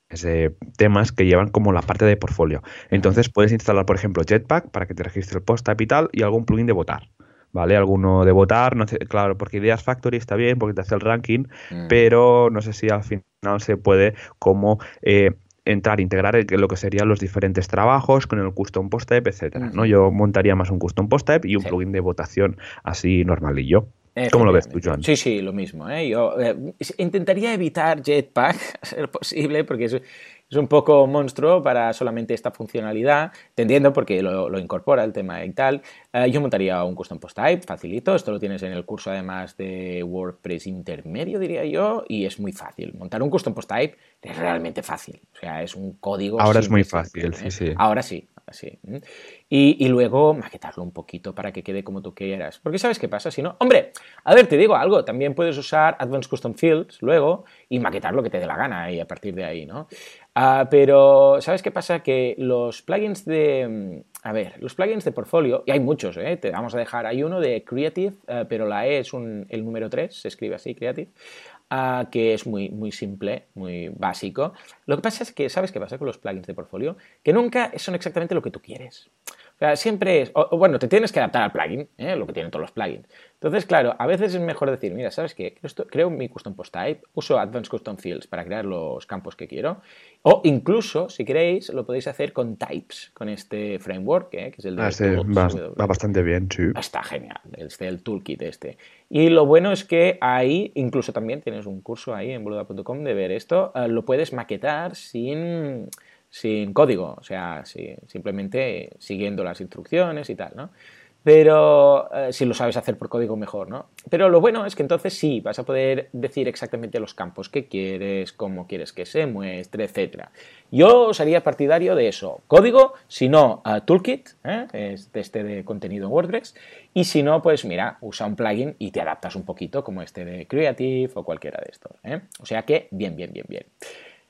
temas que llevan como la parte de portfolio. Entonces puedes instalar, por ejemplo, Jetpack para que te registre el post y tal, y algún plugin de votar. ¿Vale? Alguno de votar, no sé, claro, porque Ideas Factory está bien porque te hace el ranking, mm. pero no sé si al final se puede como eh, entrar, integrar lo que serían los diferentes trabajos con el custom post type, etcétera. ¿no? Yo montaría más un custom post type y un plugin de votación así normalillo. ¿Cómo lo ves tú, Joan? Sí, sí, lo mismo. ¿eh? Yo eh, intentaría evitar Jetpack, a ser posible, porque es, es un poco monstruo para solamente esta funcionalidad. Te entiendo porque lo, incorpora el tema y tal. Eh, yo montaría un custom post type, facilito. Esto lo tienes en el curso además de WordPress intermedio, diría yo, y es muy fácil. Montar un custom post type es realmente fácil. O sea, es un código. Ahora es muy fácil, sí, sí. Ahora sí, así. Y, luego maquetarlo un poquito para que quede como tú quieras. Porque ¿sabes qué pasa? Si no, hombre, a ver, te digo algo, también puedes usar Advanced Custom Fields luego y maquetar lo que te dé la gana y a partir de ahí, ¿no? Ah, pero, ¿sabes qué pasa? Que los plugins de... Mm, a ver, los plugins de portfolio, y hay muchos, ¿eh? te vamos a dejar, hay uno de Creative, eh, pero la E es el número 3, se escribe así, Creative, que es muy, muy simple, muy básico. Lo que pasa es que, ¿sabes qué pasa con los plugins de portfolio? Que nunca son exactamente lo que tú quieres sea, siempre es, o, bueno, te tienes que adaptar al plugin, ¿eh? lo que tienen todos los plugins. Entonces, claro, a veces es mejor decir, mira, ¿sabes qué? Creo mi custom post type, uso Advanced Custom Fields para crear los campos que quiero, o incluso, si queréis, lo podéis hacer con types, con este framework, ¿eh? que es el de... Ah, va, bastante bien, sí. Está genial, este, el toolkit este. Y lo bueno es que ahí, incluso también tienes un curso ahí en boluda.com de ver esto, eh, lo puedes maquetar sin sin código, o sea, simplemente siguiendo las instrucciones y tal, ¿no? Pero eh, si lo sabes hacer por código mejor, ¿no? Pero lo bueno es que entonces sí, vas a poder decir exactamente los campos que quieres, cómo quieres que se muestre, etc. Yo sería partidario de eso. Código, si no, Toolkit, ¿eh? es este de contenido en WordPress. Y si no, pues mira, usa un plugin y te adaptas un poquito, como este de Creative o cualquiera de estos. O sea que, bien, bien, bien, bien.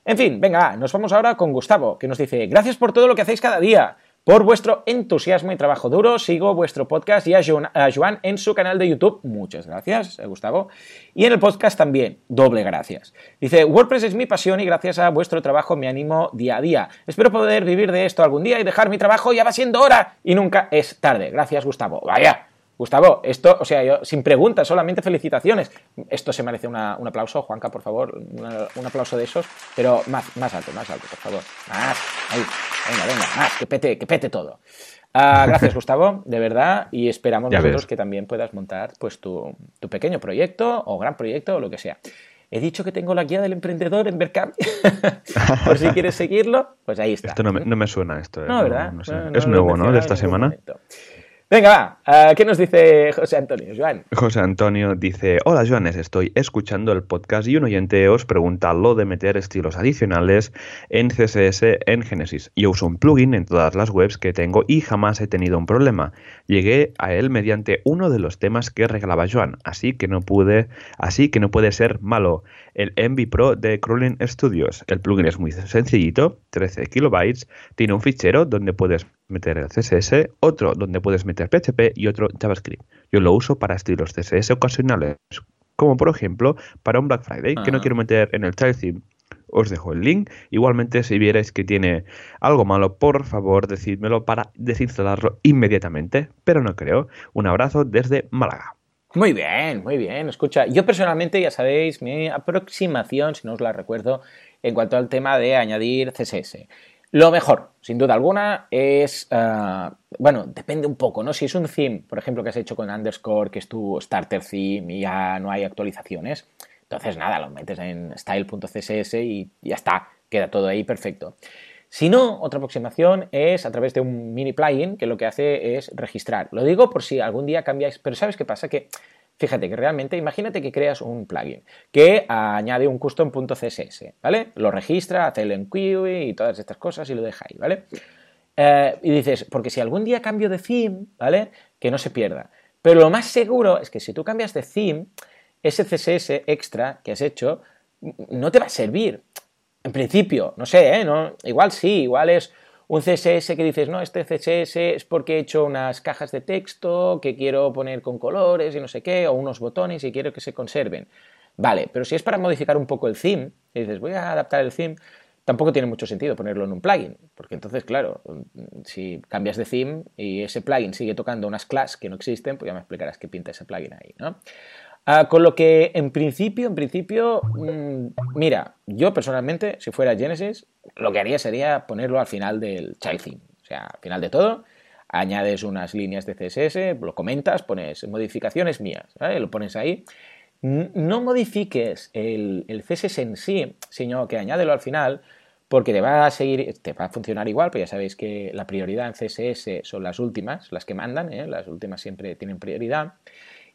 En fin, venga, nos vamos ahora con Gustavo, que nos dice, gracias por todo lo que hacéis cada día, por vuestro entusiasmo y trabajo duro, sigo vuestro podcast y a Joan, en su canal de YouTube, muchas gracias, eh, Gustavo, y en el podcast también, doble gracias. Dice, WordPress es mi pasión y gracias a vuestro trabajo me animo día a día. Espero poder vivir de esto algún día y dejar mi trabajo, ya va siendo hora y nunca es tarde. Gracias, Gustavo. Vaya, Gustavo, esto, o sea, yo sin preguntas, solamente felicitaciones. Esto se merece un aplauso, Juanca, por favor, un aplauso de esos, pero más, más alto, más alto, por favor. Más, ahí, venga, venga, más, que pete, que pete todo. Ah, gracias, Gustavo, de verdad, y esperamos nosotros que también puedas montar pues tu, pequeño proyecto o gran proyecto o lo que sea. He dicho que tengo la guía del emprendedor en Berkami. Por si quieres seguirlo, pues ahí está. Esto no me, suena, esto. No, ¿verdad? es nuevo, ¿no? De esta semana. Venga, va. ¿Qué nos dice José Antonio, Joan? José Antonio dice, hola Joanes, estoy escuchando el podcast y un oyente os pregunta lo de meter estilos adicionales en CSS en Genesis. Yo uso un plugin en todas las webs que tengo y jamás he tenido un problema. Llegué a él mediante uno de los temas que regalaba Joan, así que no pude, así que no puede ser malo. El Envy Pro de Crawling Studios. El plugin es muy sencillito, 13 kilobytes, tiene un fichero donde puedes meter el CSS, otro donde puedes meter PHP y otro JavaScript. Yo lo uso para estilos CSS ocasionales, como por ejemplo para un Black Friday que no quiero meter en el child theme. Os dejo el link. Igualmente, si vierais que tiene algo malo, por favor, decídmelo para desinstalarlo inmediatamente. Pero no creo. Un abrazo desde Málaga. Muy bien, muy bien. Escucha, yo personalmente ya sabéis mi aproximación, si no os la recuerdo, en cuanto al tema de añadir CSS. Lo mejor, sin duda alguna, es, eh, bueno, depende un poco, ¿no? Si es un theme, por ejemplo, que has hecho con underscore, que es tu starter theme y ya no hay actualizaciones, entonces nada, lo metes en style.css y ya está, queda todo ahí perfecto. Si no, otra aproximación es a través de un mini plugin que lo que hace es registrar. Lo digo por si algún día cambiáis, pero ¿sabes qué pasa? Que Fíjate que realmente, imagínate que creas un plugin que añade un custom.css, ¿vale? Lo registra, hace el enqueue y todas estas cosas y lo deja ahí, ¿vale? Eh, y dices, porque si algún día cambio de theme, ¿vale? Que no se pierda. Pero lo más seguro es que si tú cambias de theme, ese CSS extra que has hecho no te va a servir. En principio, no sé, ¿eh? Igual sí, igual es un CSS que dices, no, este CSS es porque he hecho unas cajas de texto que quiero poner con colores y no sé qué, o unos botones y quiero que se conserven. Vale, pero si es para modificar un poco el theme, y dices, voy a adaptar el theme, tampoco tiene mucho sentido ponerlo en un plugin, porque entonces, claro, si cambias de theme y ese plugin sigue tocando unas clases que no existen, pues ya me explicarás qué pinta ese plugin ahí, ¿no? Ah, con lo que en principio, en principio, mm, mira, yo personalmente, si fuera Genesis, lo que haría sería ponerlo al final del child theme. O sea, al final de todo, añades unas líneas de CSS, lo comentas, pones modificaciones mías, lo pones ahí. No modifiques el, CSS en sí, sino que añádelo al final, porque te va a seguir, te va a funcionar igual, pero ya sabéis que la prioridad en CSS son las últimas, las que mandan, ¿eh? las últimas siempre tienen prioridad.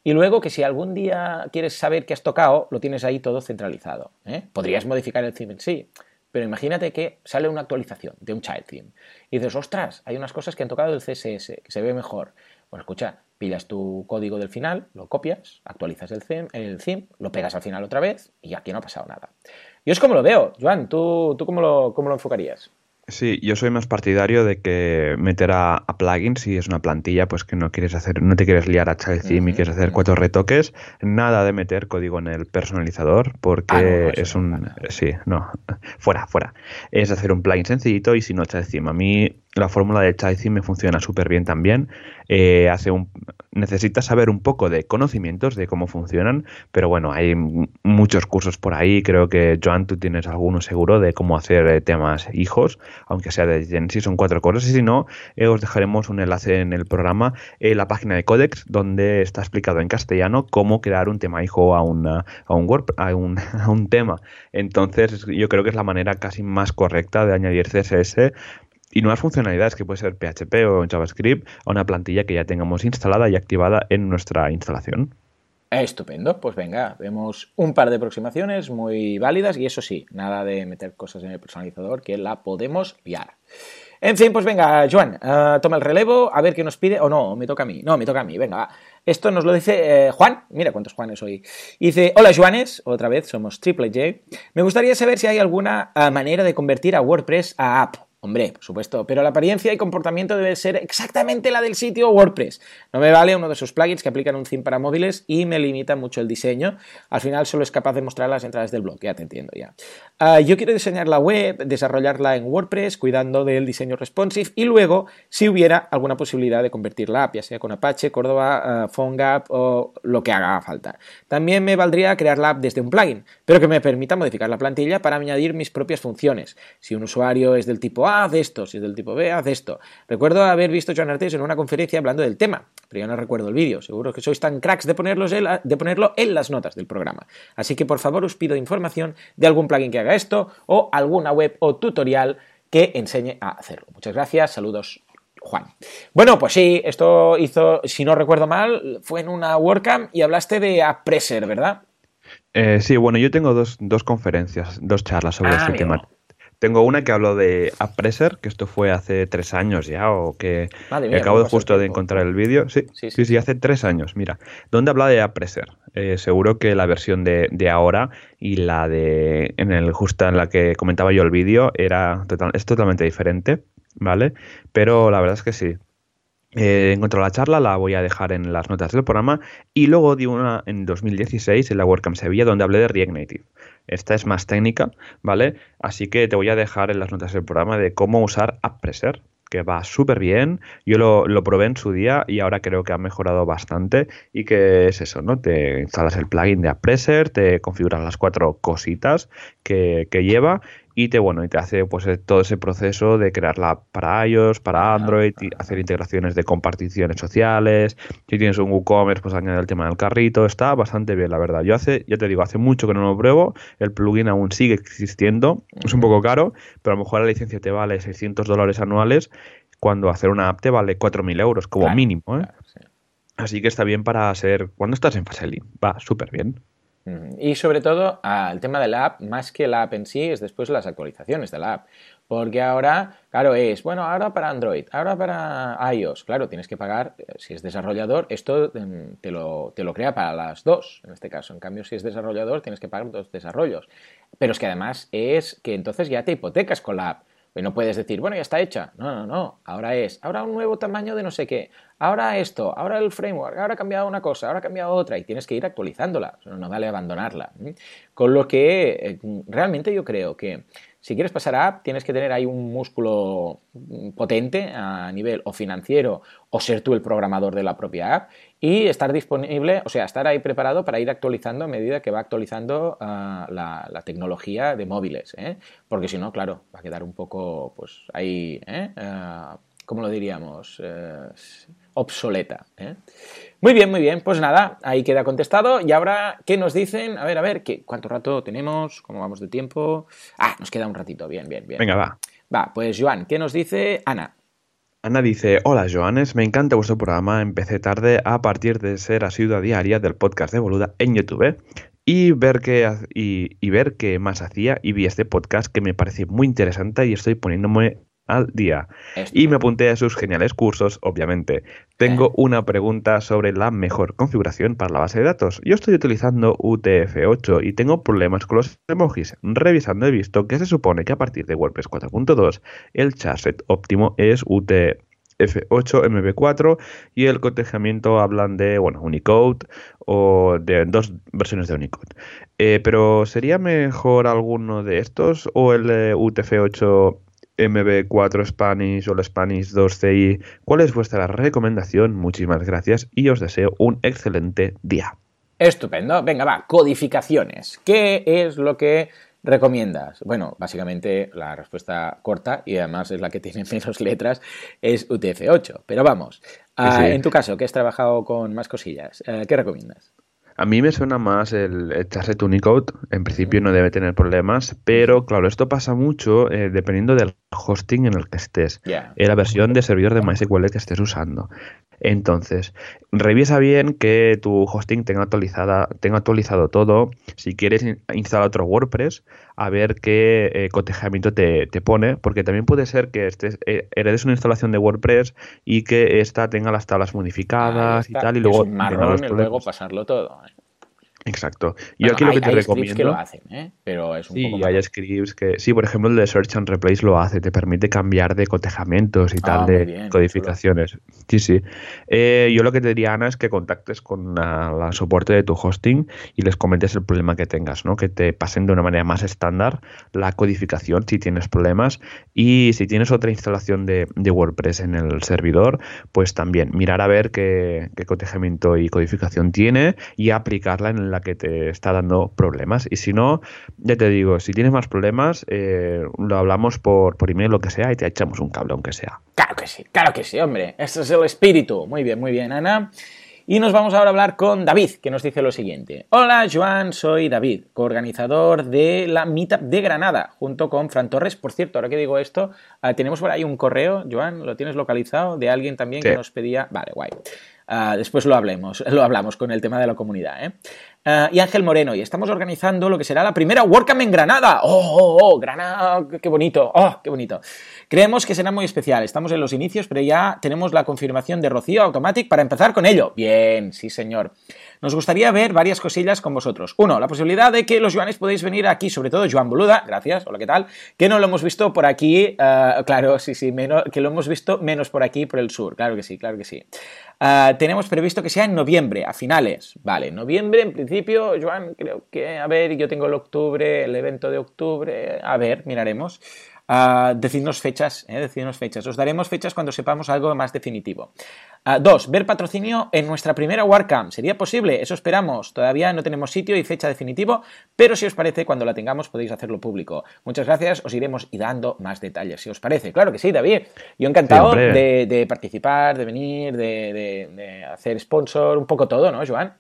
Y luego que si algún día quieres saber qué has tocado, lo tienes ahí todo centralizado. ¿eh? Podrías modificar el theme en sí, pero imagínate que sale una actualización de un child theme y dices, ostras, hay unas cosas que han tocado el CSS, que se ve mejor. Bueno, escucha, pillas tu código del final, lo copias, actualizas el theme, el theme lo pegas al final otra vez y aquí no ha pasado nada. Yo es como lo veo. Joan, ¿tú, tú cómo, lo, cómo lo enfocarías? Sí, yo soy más partidario de que meter a, plugins si es una plantilla, pues que no quieres hacer, no te quieres liar a Child Theme y quieres hacer cuatro retoques, nada de meter código en el personalizador, porque ah, es un, sí, no, fuera, fuera. Es hacer un plugin sencillito y si no Child Theme. A mí la fórmula de Chai me funciona súper bien también. Eh, hace un, necesitas saber un poco de conocimientos de cómo funcionan, pero bueno, hay muchos cursos por ahí. Creo que Joan, tú tienes alguno seguro de cómo hacer eh, temas hijos, aunque sea de Genesis, son cuatro cosas. Y si no, eh, os dejaremos un enlace en el programa, en la página de Codex, donde está explicado en castellano cómo crear un tema hijo a, una, a, un, Word, a, un, a un tema. Entonces, yo creo que es la manera casi más correcta de añadir CSS y nuevas funcionalidades que puede ser PHP o JavaScript a una plantilla que ya tengamos instalada y activada en nuestra instalación. Estupendo, pues venga, vemos un par de aproximaciones muy válidas y eso sí, nada de meter cosas en el personalizador que la podemos liar. En fin, pues venga, Joan, eh, toma el relevo, a ver qué nos pide. O no, me toca a mí. No, me toca a mí, venga, Esto nos lo dice eh, Juan. Mira cuántos Juanes hoy. Dice: Hola, Joanes. Otra vez, somos Triple J. Me gustaría saber si hay alguna eh, manera de convertir a WordPress a app. Hombre, por supuesto, pero la apariencia y comportamiento debe ser exactamente la del sitio WordPress. No me vale uno de esos plugins que aplican un theme para móviles y me limita mucho el diseño. Al final solo es capaz de mostrar las entradas del blog, ya te entiendo ya. Ah, yo quiero diseñar la web, desarrollarla en WordPress, cuidando del diseño responsive y luego, si hubiera alguna posibilidad de convertir la app, ya sea con Apache, Córdoba, uh, PhoneGap o lo que haga falta. También me valdría crear la app desde un plugin, pero que me permita modificar la plantilla para añadir mis propias funciones. Si un usuario es del tipo A, haz esto, si es del tipo B, haz esto. Recuerdo haber visto a Joan Artes en una conferencia hablando del tema, pero ya no recuerdo el vídeo. Seguro que sois tan cracks de, ponerlos de ponerlo en las notas del programa. Así que por favor os pido información de algún plugin que haga esto o alguna web o tutorial que enseñe a hacerlo. Muchas gracias, saludos Juan. Bueno, pues sí, esto hizo, si no recuerdo mal, fue en una WordCamp y hablaste de Apresser, ¿verdad? Eh, sí, bueno, yo tengo dos, conferencias, dos charlas sobre ah, este tema. Tengo una que hablo de Appresser, que esto fue hace tres años ya, o que acabo de justo de encontrar el vídeo. Sí sí, sí hace tres años, mira. ¿Dónde habla de Appresser? Eh, seguro que la versión de, ahora y la de en el justo en la que comentaba yo el vídeo era es totalmente diferente, ¿vale? Pero la verdad es que sí. Eh, encontró la charla, la voy a dejar en las notas del programa y luego di una en 2016 en la WordCamp Sevilla donde hablé de React Native. Esta es más técnica, ¿vale? Así que te voy a dejar en las notas del programa de cómo usar AppPresser, que va súper bien. Yo lo, probé en su día y ahora creo que ha mejorado bastante. Y que es eso, ¿no? Te instalas el plugin de AppPresser, te configuras las cuatro cositas que, que lleva y te bueno y te hace pues eh, todo ese proceso de crearla para iOS, para Android, y hacer integraciones de comparticiones sociales. Si tienes un WooCommerce, pues añade el tema del carrito. Está bastante bien, la verdad. Yo hace, ya te digo, hace mucho que no lo pruebo. El plugin aún sigue existiendo. Es un poco caro, pero a lo mejor la licencia te vale 600 dólares anuales cuando hacer una app te vale 4.000 euros como mínimo. ¿eh? Así que está bien para ser cuando estás en Faselin. Va súper bien. Y sobre todo, el tema de la app, más que la app en sí, es después las actualizaciones de la app. Porque ahora, claro, es, bueno, ahora para Android, ahora para iOS, claro, tienes que pagar, eh, si es desarrollador, esto em, te lo, te lo crea para las dos, en este caso. En cambio, si es desarrollador, tienes que pagar dos desarrollos. Pero es que además es que entonces ya te hipotecas con la app. Y no puedes decir, bueno, ya está hecha. No, no, no. Ahora es, ahora un nuevo tamaño de no sé qué. Ahora esto, ahora el framework, ahora ha cambiado una cosa, ahora ha cambiado otra. Y tienes que ir actualizándola. No vale abandonarla. Con lo que eh, realmente yo creo que si quieres pasar a app, tienes que tener ahí un músculo potente a nivel o financiero o ser tú el programador de la propia app y estar disponible, o sea, estar ahí preparado para ir actualizando a medida que va actualizando ah, la, tecnología de móviles, ¿eh? porque si no, claro, va a quedar un poco, pues ahí, ¿eh? Ah, ¿cómo lo diríamos? Eh, obsoleta. ¿eh? Muy bien, muy bien. Pues nada, ahí queda contestado. Y ahora, ¿qué nos dicen? A ver, a ver, ¿qué, ¿cuánto rato tenemos? ¿Cómo vamos de tiempo? Ah, nos queda un ratito. Bien, bien, bien. Venga, va. Va, pues Joan, ¿qué nos dice Ana? Ana dice, hola Joanes, me encanta vuestro programa, empecé tarde a partir de ser asidua diaria del podcast de Boluda en YouTube y ver qué y, y ver qué más hacía y vi este podcast que me parece muy interesante y estoy poniéndome al día. Y me apunté a sus geniales cursos, obviamente. Tengo una pregunta sobre la mejor configuración para la base de datos. Yo estoy utilizando UTF-8 y tengo problemas con los emojis. Revisando he visto que se supone que a partir de WordPress 4.2 el charset óptimo es UTF. 8 MB4 y el cotejamiento hablan de bueno Unicode o de dos versiones de Unicode. Eh, pero ¿sería mejor alguno de estos o el UTF-8 MB4 Spanish o el Spanish 2CI. ¿Cuál es vuestra recomendación? Muchísimas gracias y os deseo un excelente día. Estupendo. Venga, va, codificaciones. ¿Qué es lo que recomiendas? Bueno, básicamente la respuesta corta y además es la que tiene menos letras es UTF-8. Pero vamos, ah, en tu caso, que has trabajado con más cosillas, eh, ¿qué recomiendas? A mí me suena más el, el Charset Unicode. En principio no debe tener problemas, pero claro, esto pasa mucho eh, dependiendo del hosting en el que estés, en la versión de servidor de MySQL que estés usando. Entonces, revisa bien que tu hosting tenga, actualizada, tenga actualizado todo. Si quieres instalar otro WordPress, a ver qué eh, cotejamiento te, pone, porque también puede ser que estés, eh, heredes una instalación de WordPress y que esta tenga las tablas modificadas y tal, y luego, luego pasarlo todo. ¿eh? Exacto. Yo aquí lo que te recomiendo. que lo hacen, ¿eh? Pero es un sí, hay scripts que. Sí, por ejemplo, el de Search and Replace lo hace, te permite cambiar de cotejamientos y tal, ah, de codificaciones. Sí, sí. Eh, yo lo que te diría, Ana, es que contactes con la, soporte de tu hosting y les comentes el problema que tengas, ¿no? Que te pasen de una manera más estándar la codificación si tienes problemas. Y si tienes otra instalación de, WordPress en el servidor, pues también mirar a ver qué, qué cotejamiento y codificación tiene y aplicarla en la que te está dando problemas. Y si no, ya te digo, si tienes más problemas, eh, lo hablamos por, por email, lo que sea, y te echamos un cable, aunque sea. Claro que sí, claro que sí, hombre. Este es el espíritu. Muy bien, muy bien, Ana. Y nos vamos ahora a hablar con David, que nos dice lo siguiente. Hola, Joan, soy David, coorganizador de la Meetup de Granada, junto con Fran Torres. Por cierto, ahora que digo esto, ah, tenemos por ahí un correo, Joan, ¿lo tienes localizado? De alguien también que nos pedía... Vale, guay. Ah, después lo hablemos, lo hablamos con el tema de la comunidad. ¿eh? Ah, y Ángel Moreno, y estamos organizando lo que será la primera WordCamp en Granada. ¡Oh, oh, oh! Granada! ¡Qué bonito! ¡Oh, qué bonito! Creemos que será muy especial. Estamos en los inicios, pero ya tenemos la confirmación de Rocío Automatic para empezar con ello. Bien, sí, señor. Nos gustaría ver varias cosillas con vosotros. Uno, la posibilidad de que los Joanes podéis venir aquí, sobre todo Joan Boluda, gracias, hola, ¿qué tal? Que no lo hemos visto por aquí, ah, claro, sí, sí, menos, que lo hemos visto menos por aquí, por el sur, claro que sí, claro que sí. Ah, tenemos previsto que sea en noviembre, a finales. Vale, noviembre en principio, Joan, creo que, a ver, yo tengo el octubre, el evento de octubre, a ver, miraremos. Uh, decidnos fechas, eh, decidnos fechas. Os daremos fechas cuando sepamos algo más definitivo. Uh, dos, ver patrocinio en nuestra primera WordCamp. ¿Sería posible? Eso esperamos. Todavía no tenemos sitio y fecha definitivo, pero si os parece, cuando la tengamos podéis hacerlo público. Muchas gracias, os iremos y dando más detalles, si os parece. Claro que sí, David. Yo encantado de, participar, de venir, de, de hacer sponsor, un poco todo, ¿no, Joan?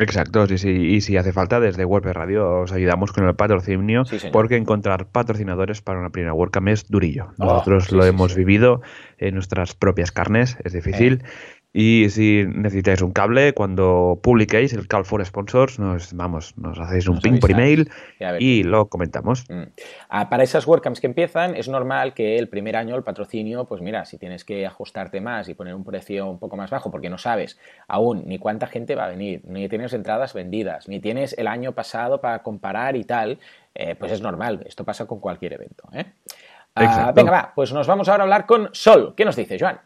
Exacto, sí, sí. Y si hace falta, desde WordPress Radio os ayudamos con el patrocinio, porque encontrar patrocinadores para una primera WordCamp es durillo. Oh, Nosotros lo hemos vivido en nuestras propias carnes, es difícil. Y si necesitáis un cable, cuando publiquéis el call for sponsors, nos vamos, nos hacéis un ping por email y lo comentamos. Mm. Ah, para esas WordCamps que empiezan, es normal que el primer año el patrocinio, pues mira, si tienes que ajustarte más y poner un precio un poco más bajo, porque no sabes aún ni cuánta gente va a venir, ni tienes entradas vendidas, ni tienes el año pasado para comparar y tal, eh, pues es normal. Esto pasa con cualquier evento. ¿eh? Ah, venga, va, pues nos vamos ahora a hablar con Sol. ¿Qué nos dice, Joan?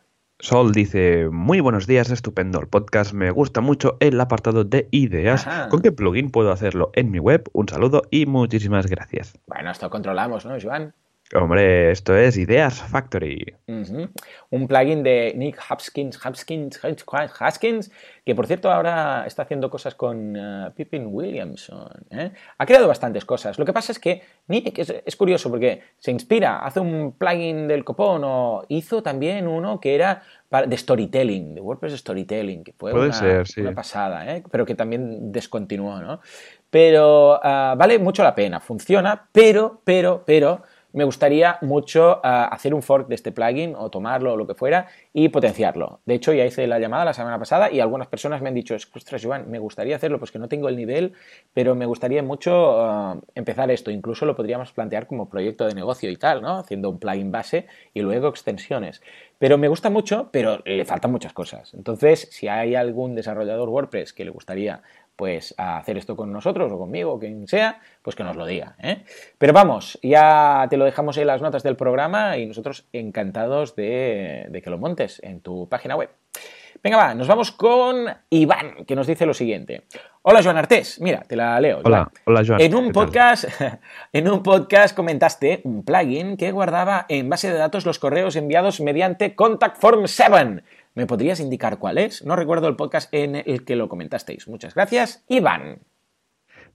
Sol dice, muy buenos días, estupendo el podcast, me gusta mucho el apartado de ideas. ¿Con qué plugin puedo hacerlo en mi web? Un saludo y muchísimas gracias. Bueno, esto controlamos, ¿no, Joan? Hombre, esto es Ideas Factory. Un plugin de Nick Hopkins, Hopkins, Haskins, que por cierto ahora está haciendo cosas con uh, Pippin Williamson. ¿eh? Ha creado bastantes cosas. Lo que pasa es que Nick es, curioso porque se inspira, hace un plugin del copón o hizo también uno que era de storytelling, de WordPress Storytelling, que fue una, pasada, ¿eh? pero que también descontinuó, ¿no? Pero uh, vale mucho la pena, funciona, pero, pero, pero me gustaría mucho uh, hacer un fork de este plugin o tomarlo o lo que fuera y potenciarlo. De hecho, ya hice la llamada la semana pasada y algunas personas me han dicho, ostras, Joan, me gustaría hacerlo, pues que no tengo el nivel, pero me gustaría mucho uh, empezar esto. Incluso lo podríamos plantear como proyecto de negocio y tal, ¿no? Haciendo un plugin base y luego extensiones. Pero me gusta mucho, pero le faltan muchas cosas. Entonces, si hay algún desarrollador WordPress que le gustaría pues a hacer esto con nosotros o conmigo o quien sea, pues que nos lo diga. ¿eh? Pero vamos, ya te lo dejamos en las notas del programa y nosotros encantados de, de que lo montes en tu página web. Venga, va, nos vamos con Iván, que nos dice lo siguiente. Hola, Joan Artés. Mira, te la leo. Hola, hola, Joan. En un, podcast, en un podcast comentaste un plugin que guardaba en base de datos los correos enviados mediante Contact Form 7. ¿Me podrías indicar cuál es? No recuerdo el podcast en el que lo comentasteis. Muchas gracias, Iván.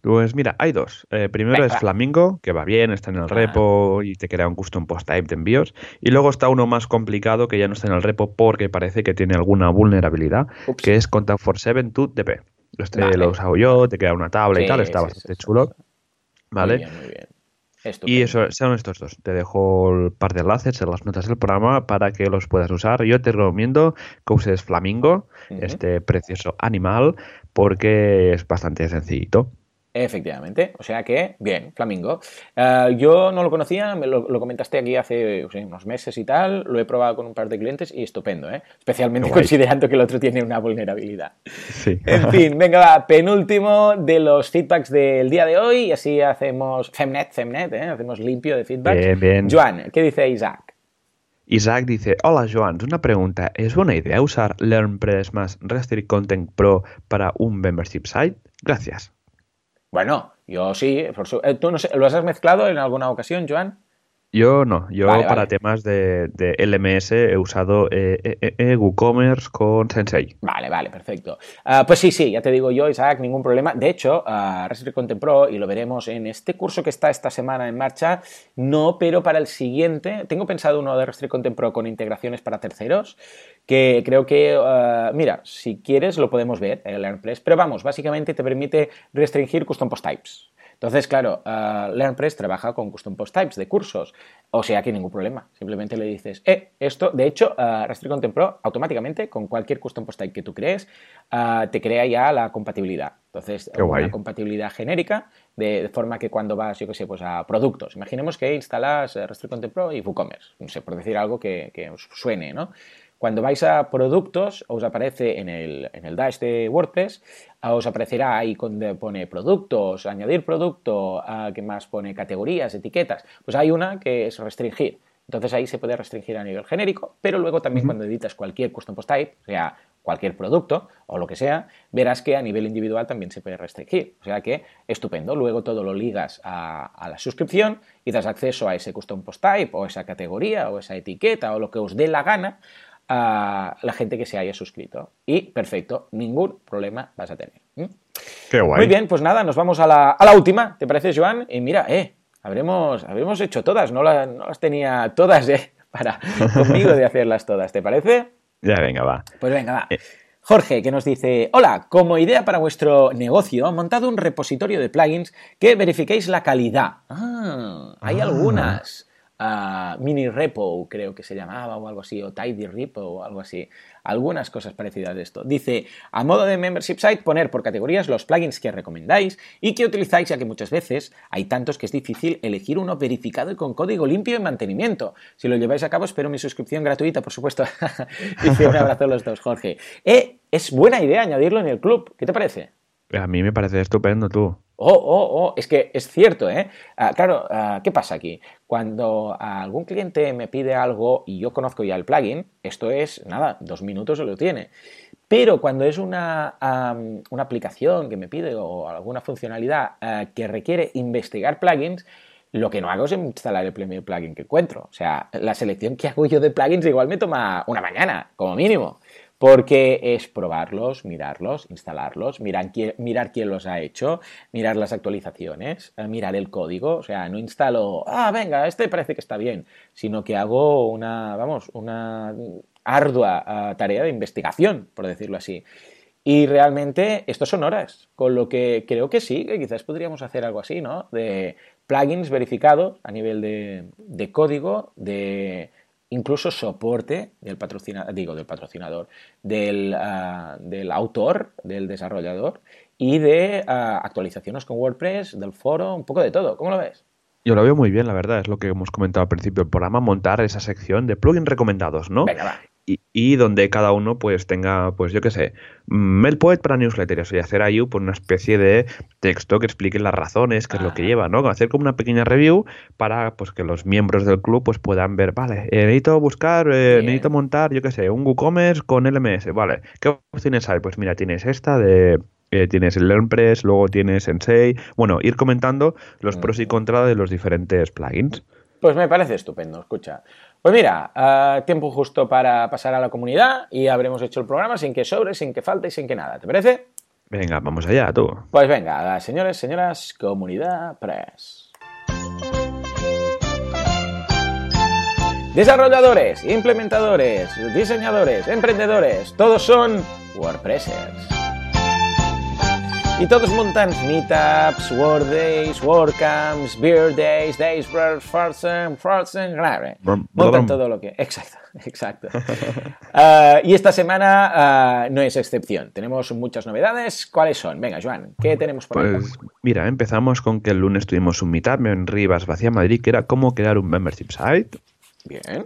Pues mira, hay dos. Eh, primero Venga, es. Flamingo, que va bien, está en el repo y te crea un custom post type de envíos. Y luego está uno más complicado que ya no está en el repo porque parece que tiene alguna vulnerabilidad, Ups. que es Contact for 7 to DP. Este Vale. lo he usado yo, te crea una tabla y tal, está sí, bastante sí, chulo. ¿Vale? Muy bien, muy bien. Y eso son estos dos. Te dejo el par de enlaces en las notas del programa para que los puedas usar. Yo te recomiendo que uses Flamingo, este precioso animal, porque es bastante sencillito. Efectivamente, o sea que, bien, Flamingo. Eh, yo no lo conocía, me lo, lo comentaste aquí hace unos meses y tal, lo he probado con un par de clientes y estupendo, ¿eh? especialmente guay. considerando que el otro tiene una vulnerabilidad. Sí. En fin, venga, va, penúltimo de los feedbacks del día de hoy y así hacemos Femnet, Femnet, ¿eh? hacemos limpio de feedbacks. Bien, bien. Joan, ¿qué dice Isaac? Isaac dice, hola Joan, una pregunta, ¿es buena idea usar LearnPress más Restrict Content Pro para un membership site? Gracias. Bueno, yo sí, por su- eh, ¿tú no sé, lo has mezclado en alguna ocasión, Joan? Yo no, yo Vale, para vale. temas de, de LMS he usado eh, eh, eh, WooCommerce con Sensei. Vale, vale, perfecto. Ah, pues sí, sí, ya te digo yo, Isaac, ningún problema. De hecho, uh, Restrict Content Pro, y lo veremos en este curso que está esta semana en marcha, no, pero para el siguiente, tengo pensado uno de Restrict Content Pro con integraciones para terceros, que creo que, ah, mira, si quieres lo podemos ver en el LearnPress, pero vamos, básicamente te permite restringir custom post types. Entonces, claro, uh, LearnPress trabaja con custom post types de cursos, o sea que ningún problema. Simplemente le dices, eh, esto, de hecho, uh, Restrict Content Pro automáticamente con cualquier custom post type que tú crees, uh, te crea ya la compatibilidad. Entonces, Qué una guay. compatibilidad genérica, de, de, forma que cuando vas, yo qué sé, pues a productos, imaginemos que instalas uh, Restrict Content Pro y WooCommerce, no sé, por decir algo que, que os suene, ¿no? Cuando vais a productos, os aparece en el, en el dash de WordPress, os aparecerá ahí donde pone productos, añadir producto, uh, que más pone categorías, etiquetas. Pues hay una que es restringir. Entonces ahí se puede restringir a nivel genérico, pero luego también uh -huh. cuando editas cualquier custom post type, o sea, cualquier producto o lo que sea, verás que a nivel individual también se puede restringir. O sea que estupendo. Luego todo lo ligas a, a la suscripción y das acceso a ese custom post type o esa categoría o esa etiqueta o lo que os dé la gana a la gente que se haya suscrito. Y perfecto, ningún problema vas a tener. ¿Mm? Qué guay. Muy bien, pues nada, nos vamos a la, a la última. ¿Te parece, Joan? Y mira, eh, habremos, habremos hecho todas, no, la, no las tenía todas, eh, para conmigo de hacerlas todas. ¿Te parece? Ya, venga, va. Pues venga, va. Eh. Jorge, que nos dice, hola, como idea para vuestro negocio, he montado un repositorio de plugins que verifiquéis la calidad. Ah, hay ah. algunas. Mini repo, creo que se llamaba, o algo así, o tidy repo, o algo así. Algunas cosas parecidas de esto. Dice, a modo de membership site, poner por categorías los plugins que recomendáis y que utilizáis, ya que muchas veces hay tantos que es difícil elegir uno verificado y con código limpio en mantenimiento. Si lo lleváis a cabo, espero mi suscripción gratuita, por supuesto. Dice, un abrazo a los dos, Jorge. Eh, es buena idea añadirlo en el club. ¿Qué te parece? A mí me parece estupendo, tú. Oh, oh, oh, es que es cierto, ¿eh? Uh, claro, uh, ¿qué pasa aquí? Cuando algún cliente me pide algo y yo conozco ya el plugin, esto es, nada, dos minutos se lo tiene. Pero cuando es una, una aplicación que me pide o alguna funcionalidad uh, que requiere investigar plugins, lo que no hago es instalar el primer plugin que encuentro. O sea, la selección que hago yo de plugins igual me toma una mañana, como mínimo. Porque es probarlos, mirarlos, instalarlos, mirar quién, mirar quién los ha hecho, mirar las actualizaciones, eh, mirar el código. O sea, no instalo, ah, venga, este parece que está bien, sino que hago una, vamos, una ardua uh, tarea de investigación, por decirlo así. Y realmente estos son horas, con lo que creo que sí, que quizás podríamos hacer algo así, ¿no? De plugins verificados a nivel de, código, de incluso soporte del patrocinador, digo, del patrocinador, del, ah, del autor, del desarrollador y de ah, actualizaciones con WordPress, del foro, un poco de todo. ¿Cómo lo ves? Yo lo veo muy bien, la verdad, es lo que hemos comentado al principio del programa, montar esa sección de plugins recomendados, ¿no? Venga, va y, donde cada uno pues tenga, pues yo qué sé, MailPoet para newsletters y hacer ahí pues, una especie de texto que explique las razones, qué es lo que ah. lleva, ¿no? Hacer como una pequeña review para pues que los miembros del club pues puedan ver, vale, eh, necesito buscar, eh, necesito montar, yo qué sé, un WooCommerce con LMS, vale, ¿qué opciones hay? Pues mira, tienes esta de eh, tienes el LearnPress, luego tienes Sensei. Bueno, ir comentando los pros y contras de los diferentes plugins. Pues me parece estupendo, escucha. Pues mira, uh, tiempo justo para pasar a la comunidad y habremos hecho el programa sin que sobre, sin que falte y sin que nada. ¿Te parece? Venga, vamos allá, tú. Pues venga, señores, señoras, comunidad press. Desarrolladores, implementadores, diseñadores, emprendedores, todos son WordPressers. Y todos montan meetups, Word Days, WordCamps, Beer Days, Days, Farsen, Farsen, Montan todo lo que. Exacto, exacto. uh, y esta semana uh, no es excepción. Tenemos muchas novedades. ¿Cuáles son? Venga, Joan, ¿qué tenemos por ahí? Pues mira, empezamos con que el lunes tuvimos un meetup en Rivas, Vacía Madrid, que era cómo crear un membership site. Bien.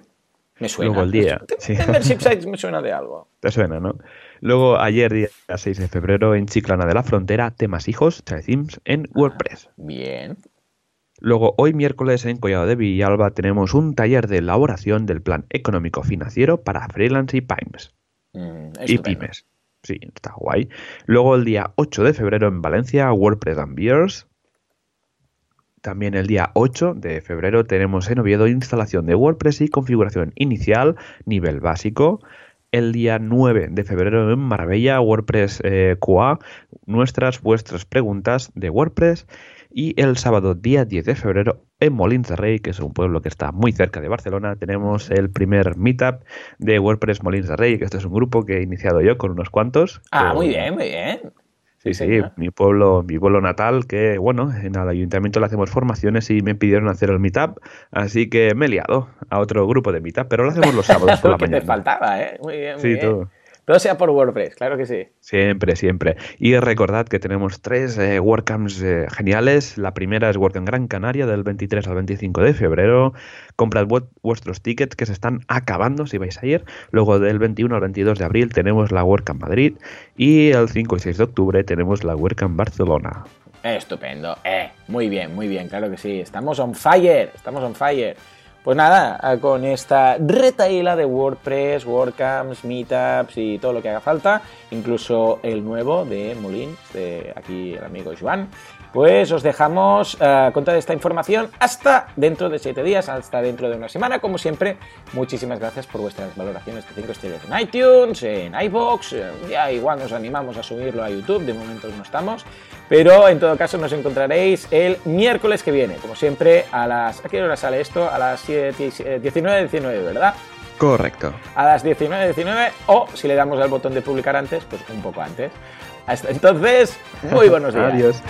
Me suena. Luego el día. Sí. Membership site me suena de algo. Te suena, ¿no? Luego, ayer, día 6 de febrero, en Chiclana de la Frontera, temas hijos, Themes en ah, WordPress. bien. Luego, hoy miércoles, en Collado de Villalba, tenemos un taller de elaboración del plan económico financiero para freelance y pymes. Mm, y pymes. Sí, está guay. Luego, el día 8 de febrero, en Valencia, WordPress and Beers. También el día 8 de febrero tenemos en Oviedo instalación de WordPress y configuración inicial, nivel básico el día 9 de febrero en Marbella, WordPress eh, QA, nuestras, vuestras preguntas de WordPress. Y el sábado, día 10 de febrero, en Molins de Rey, que es un pueblo que está muy cerca de Barcelona, tenemos el primer meetup de WordPress Molins de Rey, que este es un grupo que he iniciado yo con unos cuantos. Ah, muy bien, muy bien. Sí, sí, mi pueblo, mi pueblo natal, que bueno, en el ayuntamiento le hacemos formaciones y me pidieron hacer el meetup, así que me he liado a otro grupo de meetup, pero lo hacemos los sábados por la mañana. te faltaba, ¿eh? Muy bien, muy sí, bien. Todo. Todo sea por WordPress, claro que sí. Siempre, siempre. Y recordad que tenemos tres eh, WordCamps eh, geniales. La primera es WordCamp Gran Canaria del 23 al 25 de febrero. Comprad vuestros tickets que se están acabando si vais a ir. Luego del 21 al 22 de abril tenemos la WordCamp Madrid. Y el 5 y 6 de octubre tenemos la WordCamp Barcelona. Estupendo. Eh, muy bien, muy bien, claro que sí. Estamos on fire, estamos on fire. Pues nada, con esta retaíla de WordPress, WordCamps, Meetups y todo lo que haga falta, incluso el nuevo de Molins, de aquí el amigo Joan, pues os dejamos uh, con toda esta información hasta dentro de 7 días, hasta dentro de una semana. Como siempre, muchísimas gracias por vuestras valoraciones de 5 estrellas en iTunes, en iBox. Eh, ya igual nos animamos a subirlo a YouTube, de momento no estamos. Pero en todo caso nos encontraréis el miércoles que viene, como siempre, a las... ¿A qué hora sale esto? A las 19.19, 19, ¿verdad? Correcto. A las 19.19 o si le damos al botón de publicar antes, pues un poco antes. Entonces, muy buenos días. Adiós.